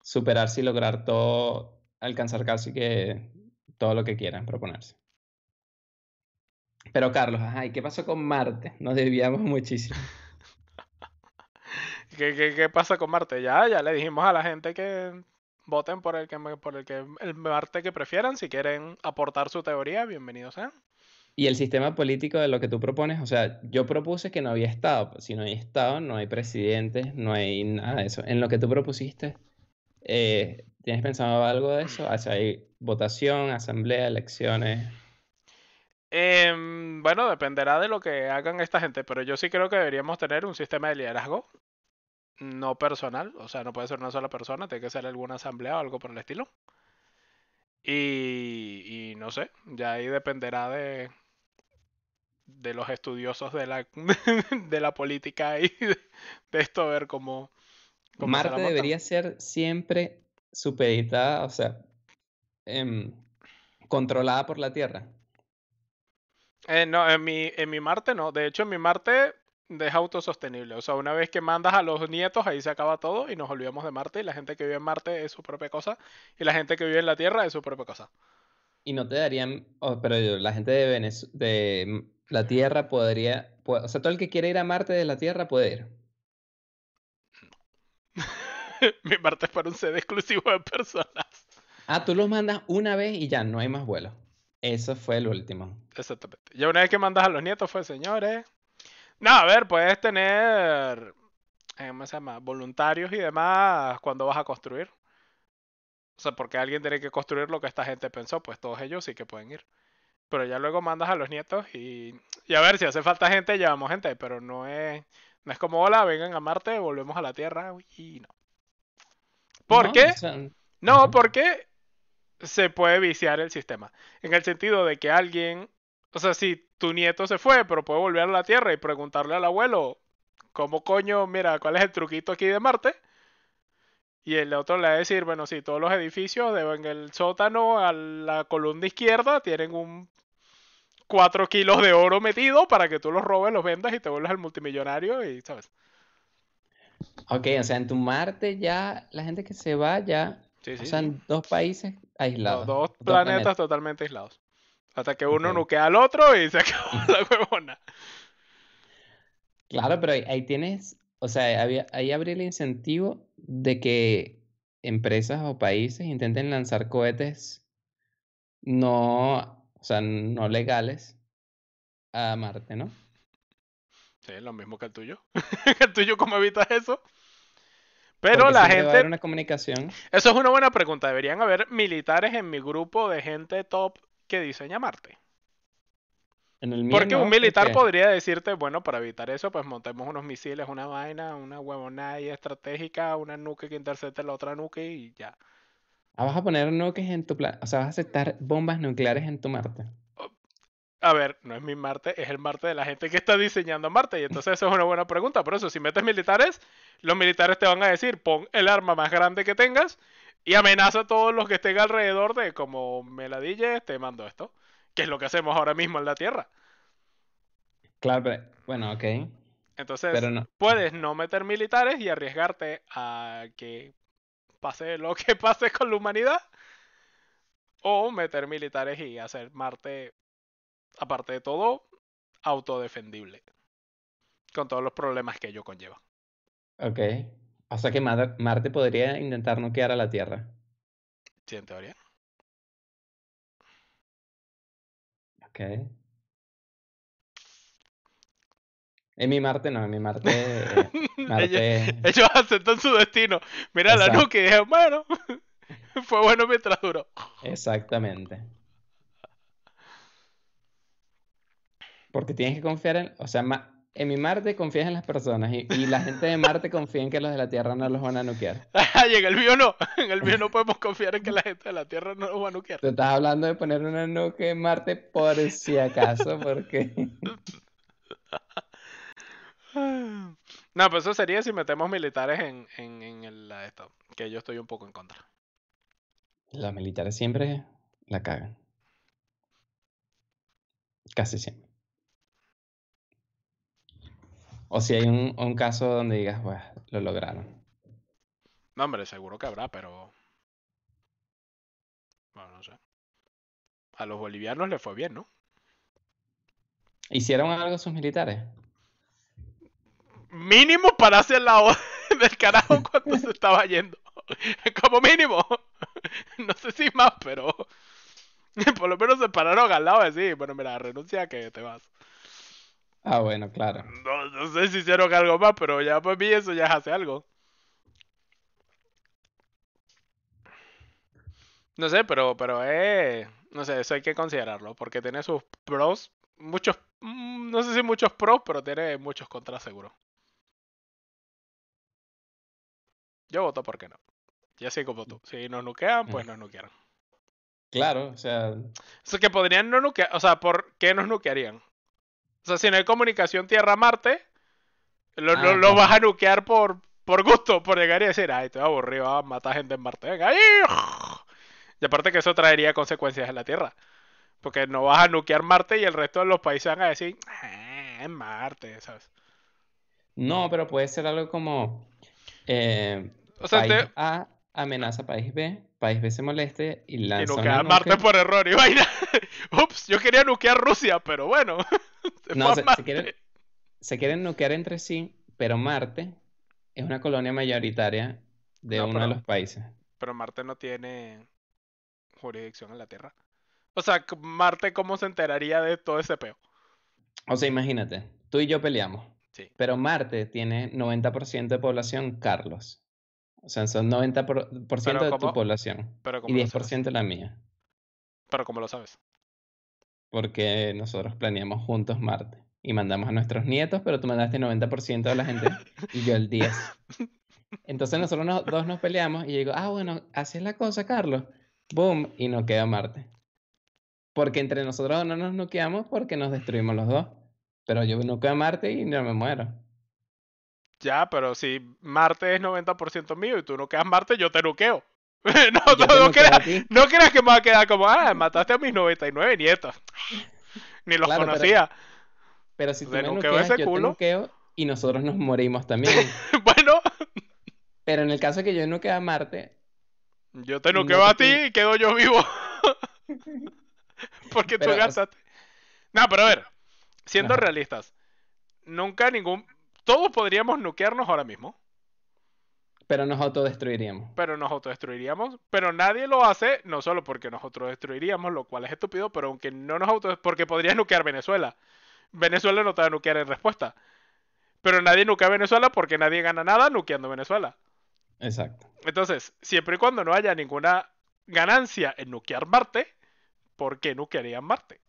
superarse y lograr todo, alcanzar casi que todo lo que quieran proponerse. Pero Carlos, ajá, ¿y qué pasó con Marte? Nos desviamos muchísimo. ¿Qué, qué, qué pasa con Marte? Ya, ya le dijimos a la gente que voten por el que por el que el Marte que prefieran. Si quieren aportar su teoría, bienvenidos sean. Y el sistema político de lo que tú propones, o sea, yo propuse que no había Estado. pues, Si no hay Estado, no hay presidentes, no hay nada de eso. En lo que tú propusiste, eh, ¿tienes pensado algo de eso? O hay votación, asamblea, elecciones. Em, bueno, dependerá de lo que hagan esta gente, pero yo sí creo que deberíamos tener un sistema de liderazgo no personal, o sea, no puede ser una sola persona, tiene que ser alguna asamblea o algo por el estilo. Y, y no sé, ya ahí dependerá de, de los estudiosos de la, de la política y de, de esto, a ver cómo, cómo se la Marte debería ser siempre supeditada, o sea, em, controlada por la Tierra. Eh, no, en mi, en mi Marte no. De hecho, en mi Marte es autosostenible. O sea, una vez que mandas a los nietos, ahí se acaba todo y nos olvidamos de Marte. Y la gente que vive en Marte es su propia cosa. Y la gente que vive en la Tierra es su propia cosa. Y no te darían, oh, pero la gente de, Venez- de la Tierra podría, o sea, todo el que quiere ir a Marte de la Tierra puede ir. mi Marte es para un set exclusivo de personas. Ah, tú los mandas una vez y ya, no hay más vuelos. Eso fue el último. Exactamente. Ya una vez que mandas a los nietos fue, señores. No, a ver, puedes tener, eh, ¿cómo se llama? Voluntarios y demás cuando vas a construir. O sea, porque alguien tiene que construir lo que esta gente pensó, pues todos ellos sí que pueden ir. Pero ya luego mandas a los nietos y, y a ver, si hace falta gente, llevamos gente, pero no es, no es como, hola, vengan a Marte, volvemos a la Tierra, y no. ¿Por No, qué? o sea, No, porque se puede viciar el sistema. En el sentido de que alguien, o sea, si tu nieto se fue, pero puede volver a la Tierra y preguntarle al abuelo, ¿cómo coño, mira, cuál es el truquito aquí de Marte? Y el otro le va a decir, bueno, sí, todos los edificios de, en el sótano a la columna izquierda tienen un 4 kilos de oro metido para que tú los robes, los vendas y te vuelvas el multimillonario y, ¿sabes? Ok, o sea, en tu Marte ya la gente que se va ya, Sí, o sí, sea, sí. en dos países aislados. Dos, dos dos planetas planetas. totalmente aislados. Hasta que uno Ok. nuquea al otro y se acabó la huevona. Claro, pero ahí tienes, o sea, había- ahí habría el incentivo de que empresas o países intenten lanzar cohetes no, o sea, no legales a Marte, ¿no? Sí, lo mismo que el tuyo. el tuyo, ¿cómo evitas eso? Pero Porque la siempre va a gente... haber una comunicación. Eso es una buena pregunta. Deberían haber militares en mi grupo de gente top que diseña Marte. En el mío Porque no, un militar porque- podría decirte, bueno, para evitar eso, pues montemos unos misiles, una vaina, una huevonada ahí estratégica, una nuke que intercepte la otra nuke y ya. Ah, vas a poner nuques en tu plan. O sea, vas a aceptar bombas nucleares en tu Marte. A ver, no es mi Marte, es el Marte de la gente que está diseñando Marte. Y entonces eso es una buena pregunta. Por eso, si metes militares, los militares te van a decir, pon el arma más grande que tengas y amenaza a todos los que estén alrededor de como me la dille, te mando esto. Que es lo que hacemos ahora mismo en la Tierra. Claro, pero. Bueno, ok. Entonces, Pero no. puedes no meter militares y arriesgarte a que pase lo que pase con la humanidad. O meter militares y hacer Marte, aparte de todo, autodefendible. Con todos los problemas que ello conlleva. Ok. O sea que Mar- Marte podría intentar nuclear a la Tierra. Sí, en teoría. Ok. En mi Marte no, en mi Marte. eh, ellos, Marte. ellos aceptan su destino. Mira la nuke y bueno, fue bueno mientras duró. Exactamente. Porque tienes que confiar en. O sea, ma- en mi Marte confías en las personas y, y la gente de Marte confía en que los de la Tierra no los van a nuclear. y en el mío no. En el mío no podemos confiar en que la gente de la Tierra no nos va a nuquear. Tú estás hablando de poner una nuque en Marte por si acaso, porque. No, pues eso sería si metemos militares en, en, en el, la esto, que yo estoy un poco en contra. Los militares siempre la cagan. Casi siempre. O si hay un, un caso donde digas, bueno, lo lograron. No, hombre, seguro que habrá, pero... Bueno, no sé. A los bolivianos les fue bien, ¿no? ¿Hicieron algo sus militares? Mínimo pararse al lado del carajo cuando se estaba yendo. Como mínimo. No sé si más, pero... Por lo menos se pararon al lado de sí. Bueno, mira, renuncia que te vas. Ah, bueno, claro. No, no sé si hicieron algo más, pero ya pues mí eso ya hace algo. No sé, pero, pero eh, no sé, eso hay que considerarlo, porque tiene sus pros, muchos, mm, no sé si muchos pros, pero tiene muchos contras seguro. Yo voto porque no. Ya sé como tú. Si nos nuquean, pues nos nuquearon. Claro, o sea, O sea, que podrían no nuquear, o sea, ¿por qué nos nuquearían? O sea, si no hay comunicación Tierra-Marte, lo, Ah, lo- lo claro. vas a nuquear por, por gusto, por llegar y decir, ay, estoy aburrido, ah, mata gente en Marte, venga, ahí. Y aparte que eso traería consecuencias en la Tierra. Porque no vas a nuquear Marte y el resto de los países van a decir, ah, es Marte, ¿sabes? no, pero puede ser algo como eh, O sea, país te- A amenaza a país B, país B se moleste y y lanza una nuquear Marte por error y vaina. Ups, yo quería nuquear Rusia, pero bueno. se No, se, quieren, se quieren nuquear entre sí, pero Marte es una colonia mayoritaria de No, uno de los países. Pero Marte no tiene jurisdicción en la Tierra. O sea, Marte, ¿cómo se enteraría de todo ese peo? O sea, imagínate, tú y yo peleamos, Sí. pero Marte tiene 90% de población Carlos. O sea, son 90% por, por ciento de tu ¿cómo? población Pero y como lo sabes. 10% la mía, Pero como lo sabes. Porque nosotros planeamos juntos Marte y mandamos a nuestros nietos, pero tú mandaste 90% de la gente y yo el 10%. Entonces nosotros nos- dos nos peleamos y yo digo, ah, bueno, así es la cosa, Carlos. Boom, y no queda Marte. Porque entre nosotros no nos nuqueamos porque nos destruimos los dos. Pero yo nuqueo a Marte y no me muero. Ya, pero si Marte es 90% mío y tú no quedas Marte, yo te nuqueo. no, no, te no nuqueo creas, no creas que me va a quedar como, ah, mataste a mis 99 nietos. Ni los Claro, conocía. Pero si tú Te me nuqueo nuqueas, ese yo te culo. nuqueo y nosotros nos morimos también. bueno, Pero en el caso de que yo nuquee a Marte, yo te No nuqueo te a ti y quedo yo vivo. Porque tú Pero, gastaste. No, pero a ver, siendo Ajá. realistas, nunca ningún. Todos podríamos nuquearnos ahora mismo, pero nos autodestruiríamos. pero nos autodestruiríamos. Pero nadie lo hace, no solo porque nos autodestruiríamos, lo cual es estúpido, pero aunque no nos auto. Porque podrías nuquear Venezuela. Venezuela no te va a nuquear en respuesta. Pero nadie nuquea Venezuela porque nadie gana nada nuqueando Venezuela. Exacto. Entonces, siempre y cuando no haya ninguna ganancia en nuquear Marte, ¿por qué nuquearían Marte?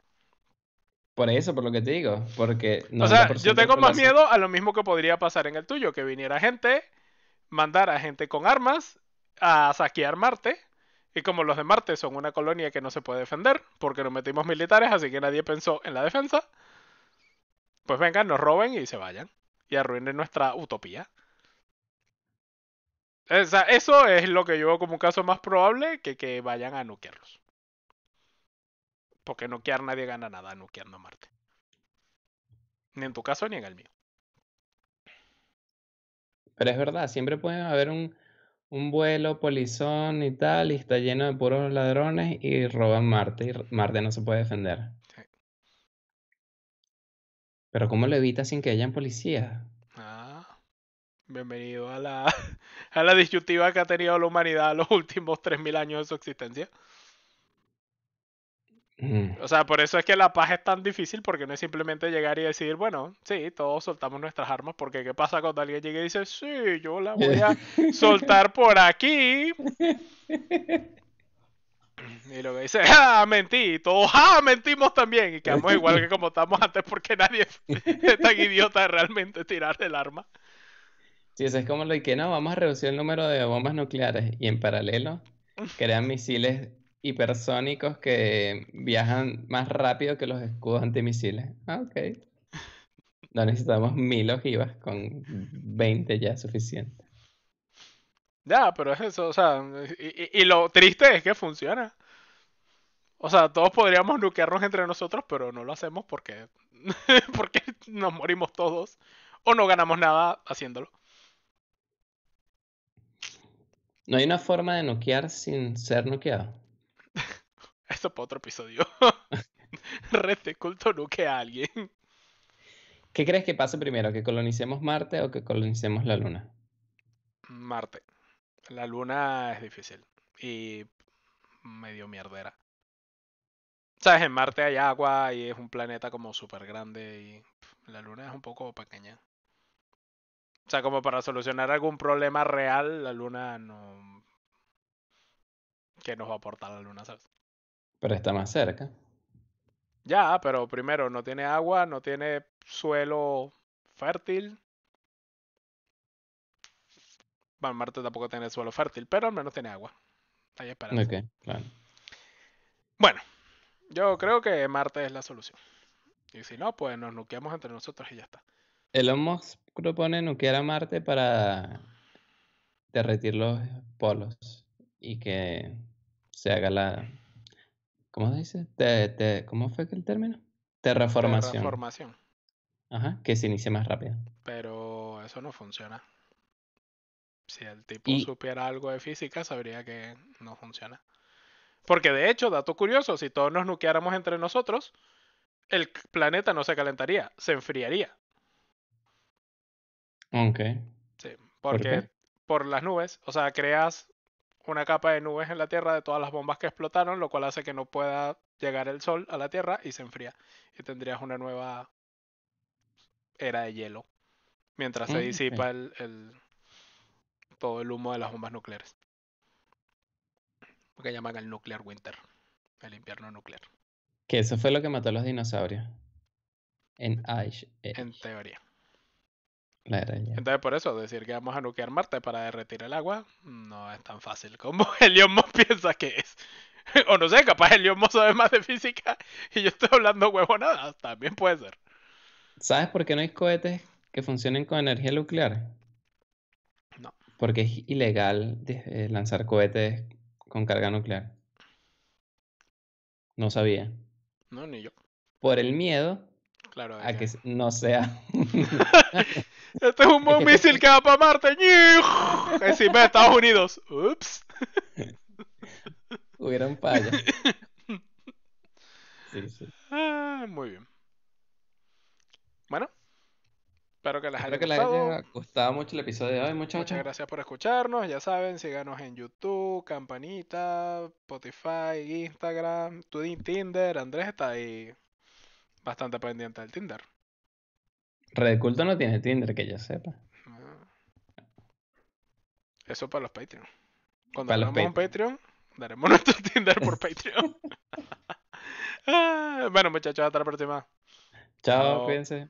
Por eso, por lo que te digo, porque... O sea, 90% yo tengo más miedo a lo mismo que podría pasar en el tuyo, que viniera gente, mandara gente con armas a saquear Marte, y como los de Marte son una colonia que no se puede defender, porque nos metimos militares, así que nadie pensó en la defensa, pues vengan, nos roben y se vayan, y arruinen nuestra utopía. O eso es lo que yo veo como un caso más probable que que vayan a nuquearlos. Porque nuquear nadie gana nada nuqueando Marte. Ni en tu caso ni en el mío. Pero es verdad, siempre puede haber un, un vuelo polizón y tal, y está lleno de puros ladrones y roban Marte, y Marte no se puede defender. Sí. Pero ¿cómo lo evitas sin que hayan policías? Ah, bienvenido a la, a la disyuntiva que ha tenido la humanidad los últimos 3.000 años de su existencia. Mm, O sea, por eso es que la paz es tan difícil, porque no es simplemente llegar y decir, bueno, sí, todos soltamos nuestras armas, porque ¿qué pasa cuando alguien llega y dice, sí, yo la voy a soltar por aquí? Y luego dice, ¡ah, mentí! Y todos, ¡ah, mentimos también! Y quedamos igual que como estábamos antes, porque nadie es tan idiota de realmente tirar el arma. Sí, eso es como lo de que no, vamos a reducir el número de bombas nucleares y en paralelo crean misiles hipersónicos que viajan más rápido que los escudos antimisiles. Ah, ok. No necesitamos mil ojivas, con 20 ya es suficiente. Ya, pero es eso, o sea, y, y- y lo triste es que funciona. O sea, todos podríamos nuquearnos entre nosotros, pero no lo hacemos porque, porque nos morimos todos o no ganamos nada haciéndolo. No hay una forma de noquear sin ser noqueado. Eso para otro episodio. Red de culto nuquea a alguien. ¿Qué crees que pase primero? ¿Que colonicemos Marte o que colonicemos la Luna? Marte. La luna es difícil y medio mierdera. Sabes, en Marte hay agua y es un planeta como súper grande y la luna es un poco pequeña. O sea, como para solucionar algún problema real, la luna no... ¿Qué nos va a aportar la luna, sabes? Pero está más cerca. Ya, pero primero, no tiene agua, no tiene suelo fértil. Bueno, Marte tampoco tiene suelo fértil, pero al menos tiene agua. Hay esperanza. Ok, claro. Bueno, yo creo que Marte es la solución. Y si no, pues nos nuqueamos entre nosotros y ya está. Elon Musk propone nuclear a Marte para derretir los polos y que se haga la... ¿Cómo se dice? Te- te- ¿Cómo fue el término? Terraformación. Terraformación. Ajá, que se inicie más rápido. Pero eso no funciona. Si el tipo Y- supiera algo de física, sabría que no funciona. Porque de hecho, dato curioso, si todos nos nuqueáramos entre nosotros, el planeta no se calentaría, se enfriaría. Ok. Sí, ¿Por porque qué? por las nubes, o sea, creas una capa de nubes en la Tierra de todas las bombas que explotaron, lo cual hace que no pueda llegar el sol a la Tierra y se enfría. Y tendrías una nueva era de hielo, mientras se disipa el, el- todo el humo de las bombas nucleares. Lo que llaman el nuclear winter, el invierno nuclear, Que eso fue lo que mató a los dinosaurios. En Ice Age, en teoría. La hielo. Entonces, por eso, decir que vamos a nuclear Marte para derretir el agua no es tan fácil como Musk piensa que es. O no sé, capaz Musk sabe más de física y yo estoy hablando huevonadas. También puede ser. ¿Sabes por qué no hay cohetes que funcionen con energía nuclear? No. Porque es ilegal eh, lanzar cohetes con carga nuclear. No sabía. No, ni yo. Por el miedo Claro. a que- no sea. Este es un buen misil que va para Marte. Encima de Estados Unidos. Ups. hubiera un fallo. Sí, sí. Ah, muy bien. Bueno. Espero que les haya que les gustado. haya gustado mucho el episodio de hoy, muchachos. Muchas gracias por escucharnos. Ya saben, síganos en YouTube, Campanita, Spotify, Instagram, Tinder. Andrés está ahí bastante pendiente del Tinder. Red Culto no tiene Tinder, que yo sepa. Ah. Eso para los Patreon. Cuando Para los tengamos un Patreon, daremos nuestro Tinder por Patreon. Ah, bueno, muchachos, hasta la próxima. Chao, Chao. cuídense.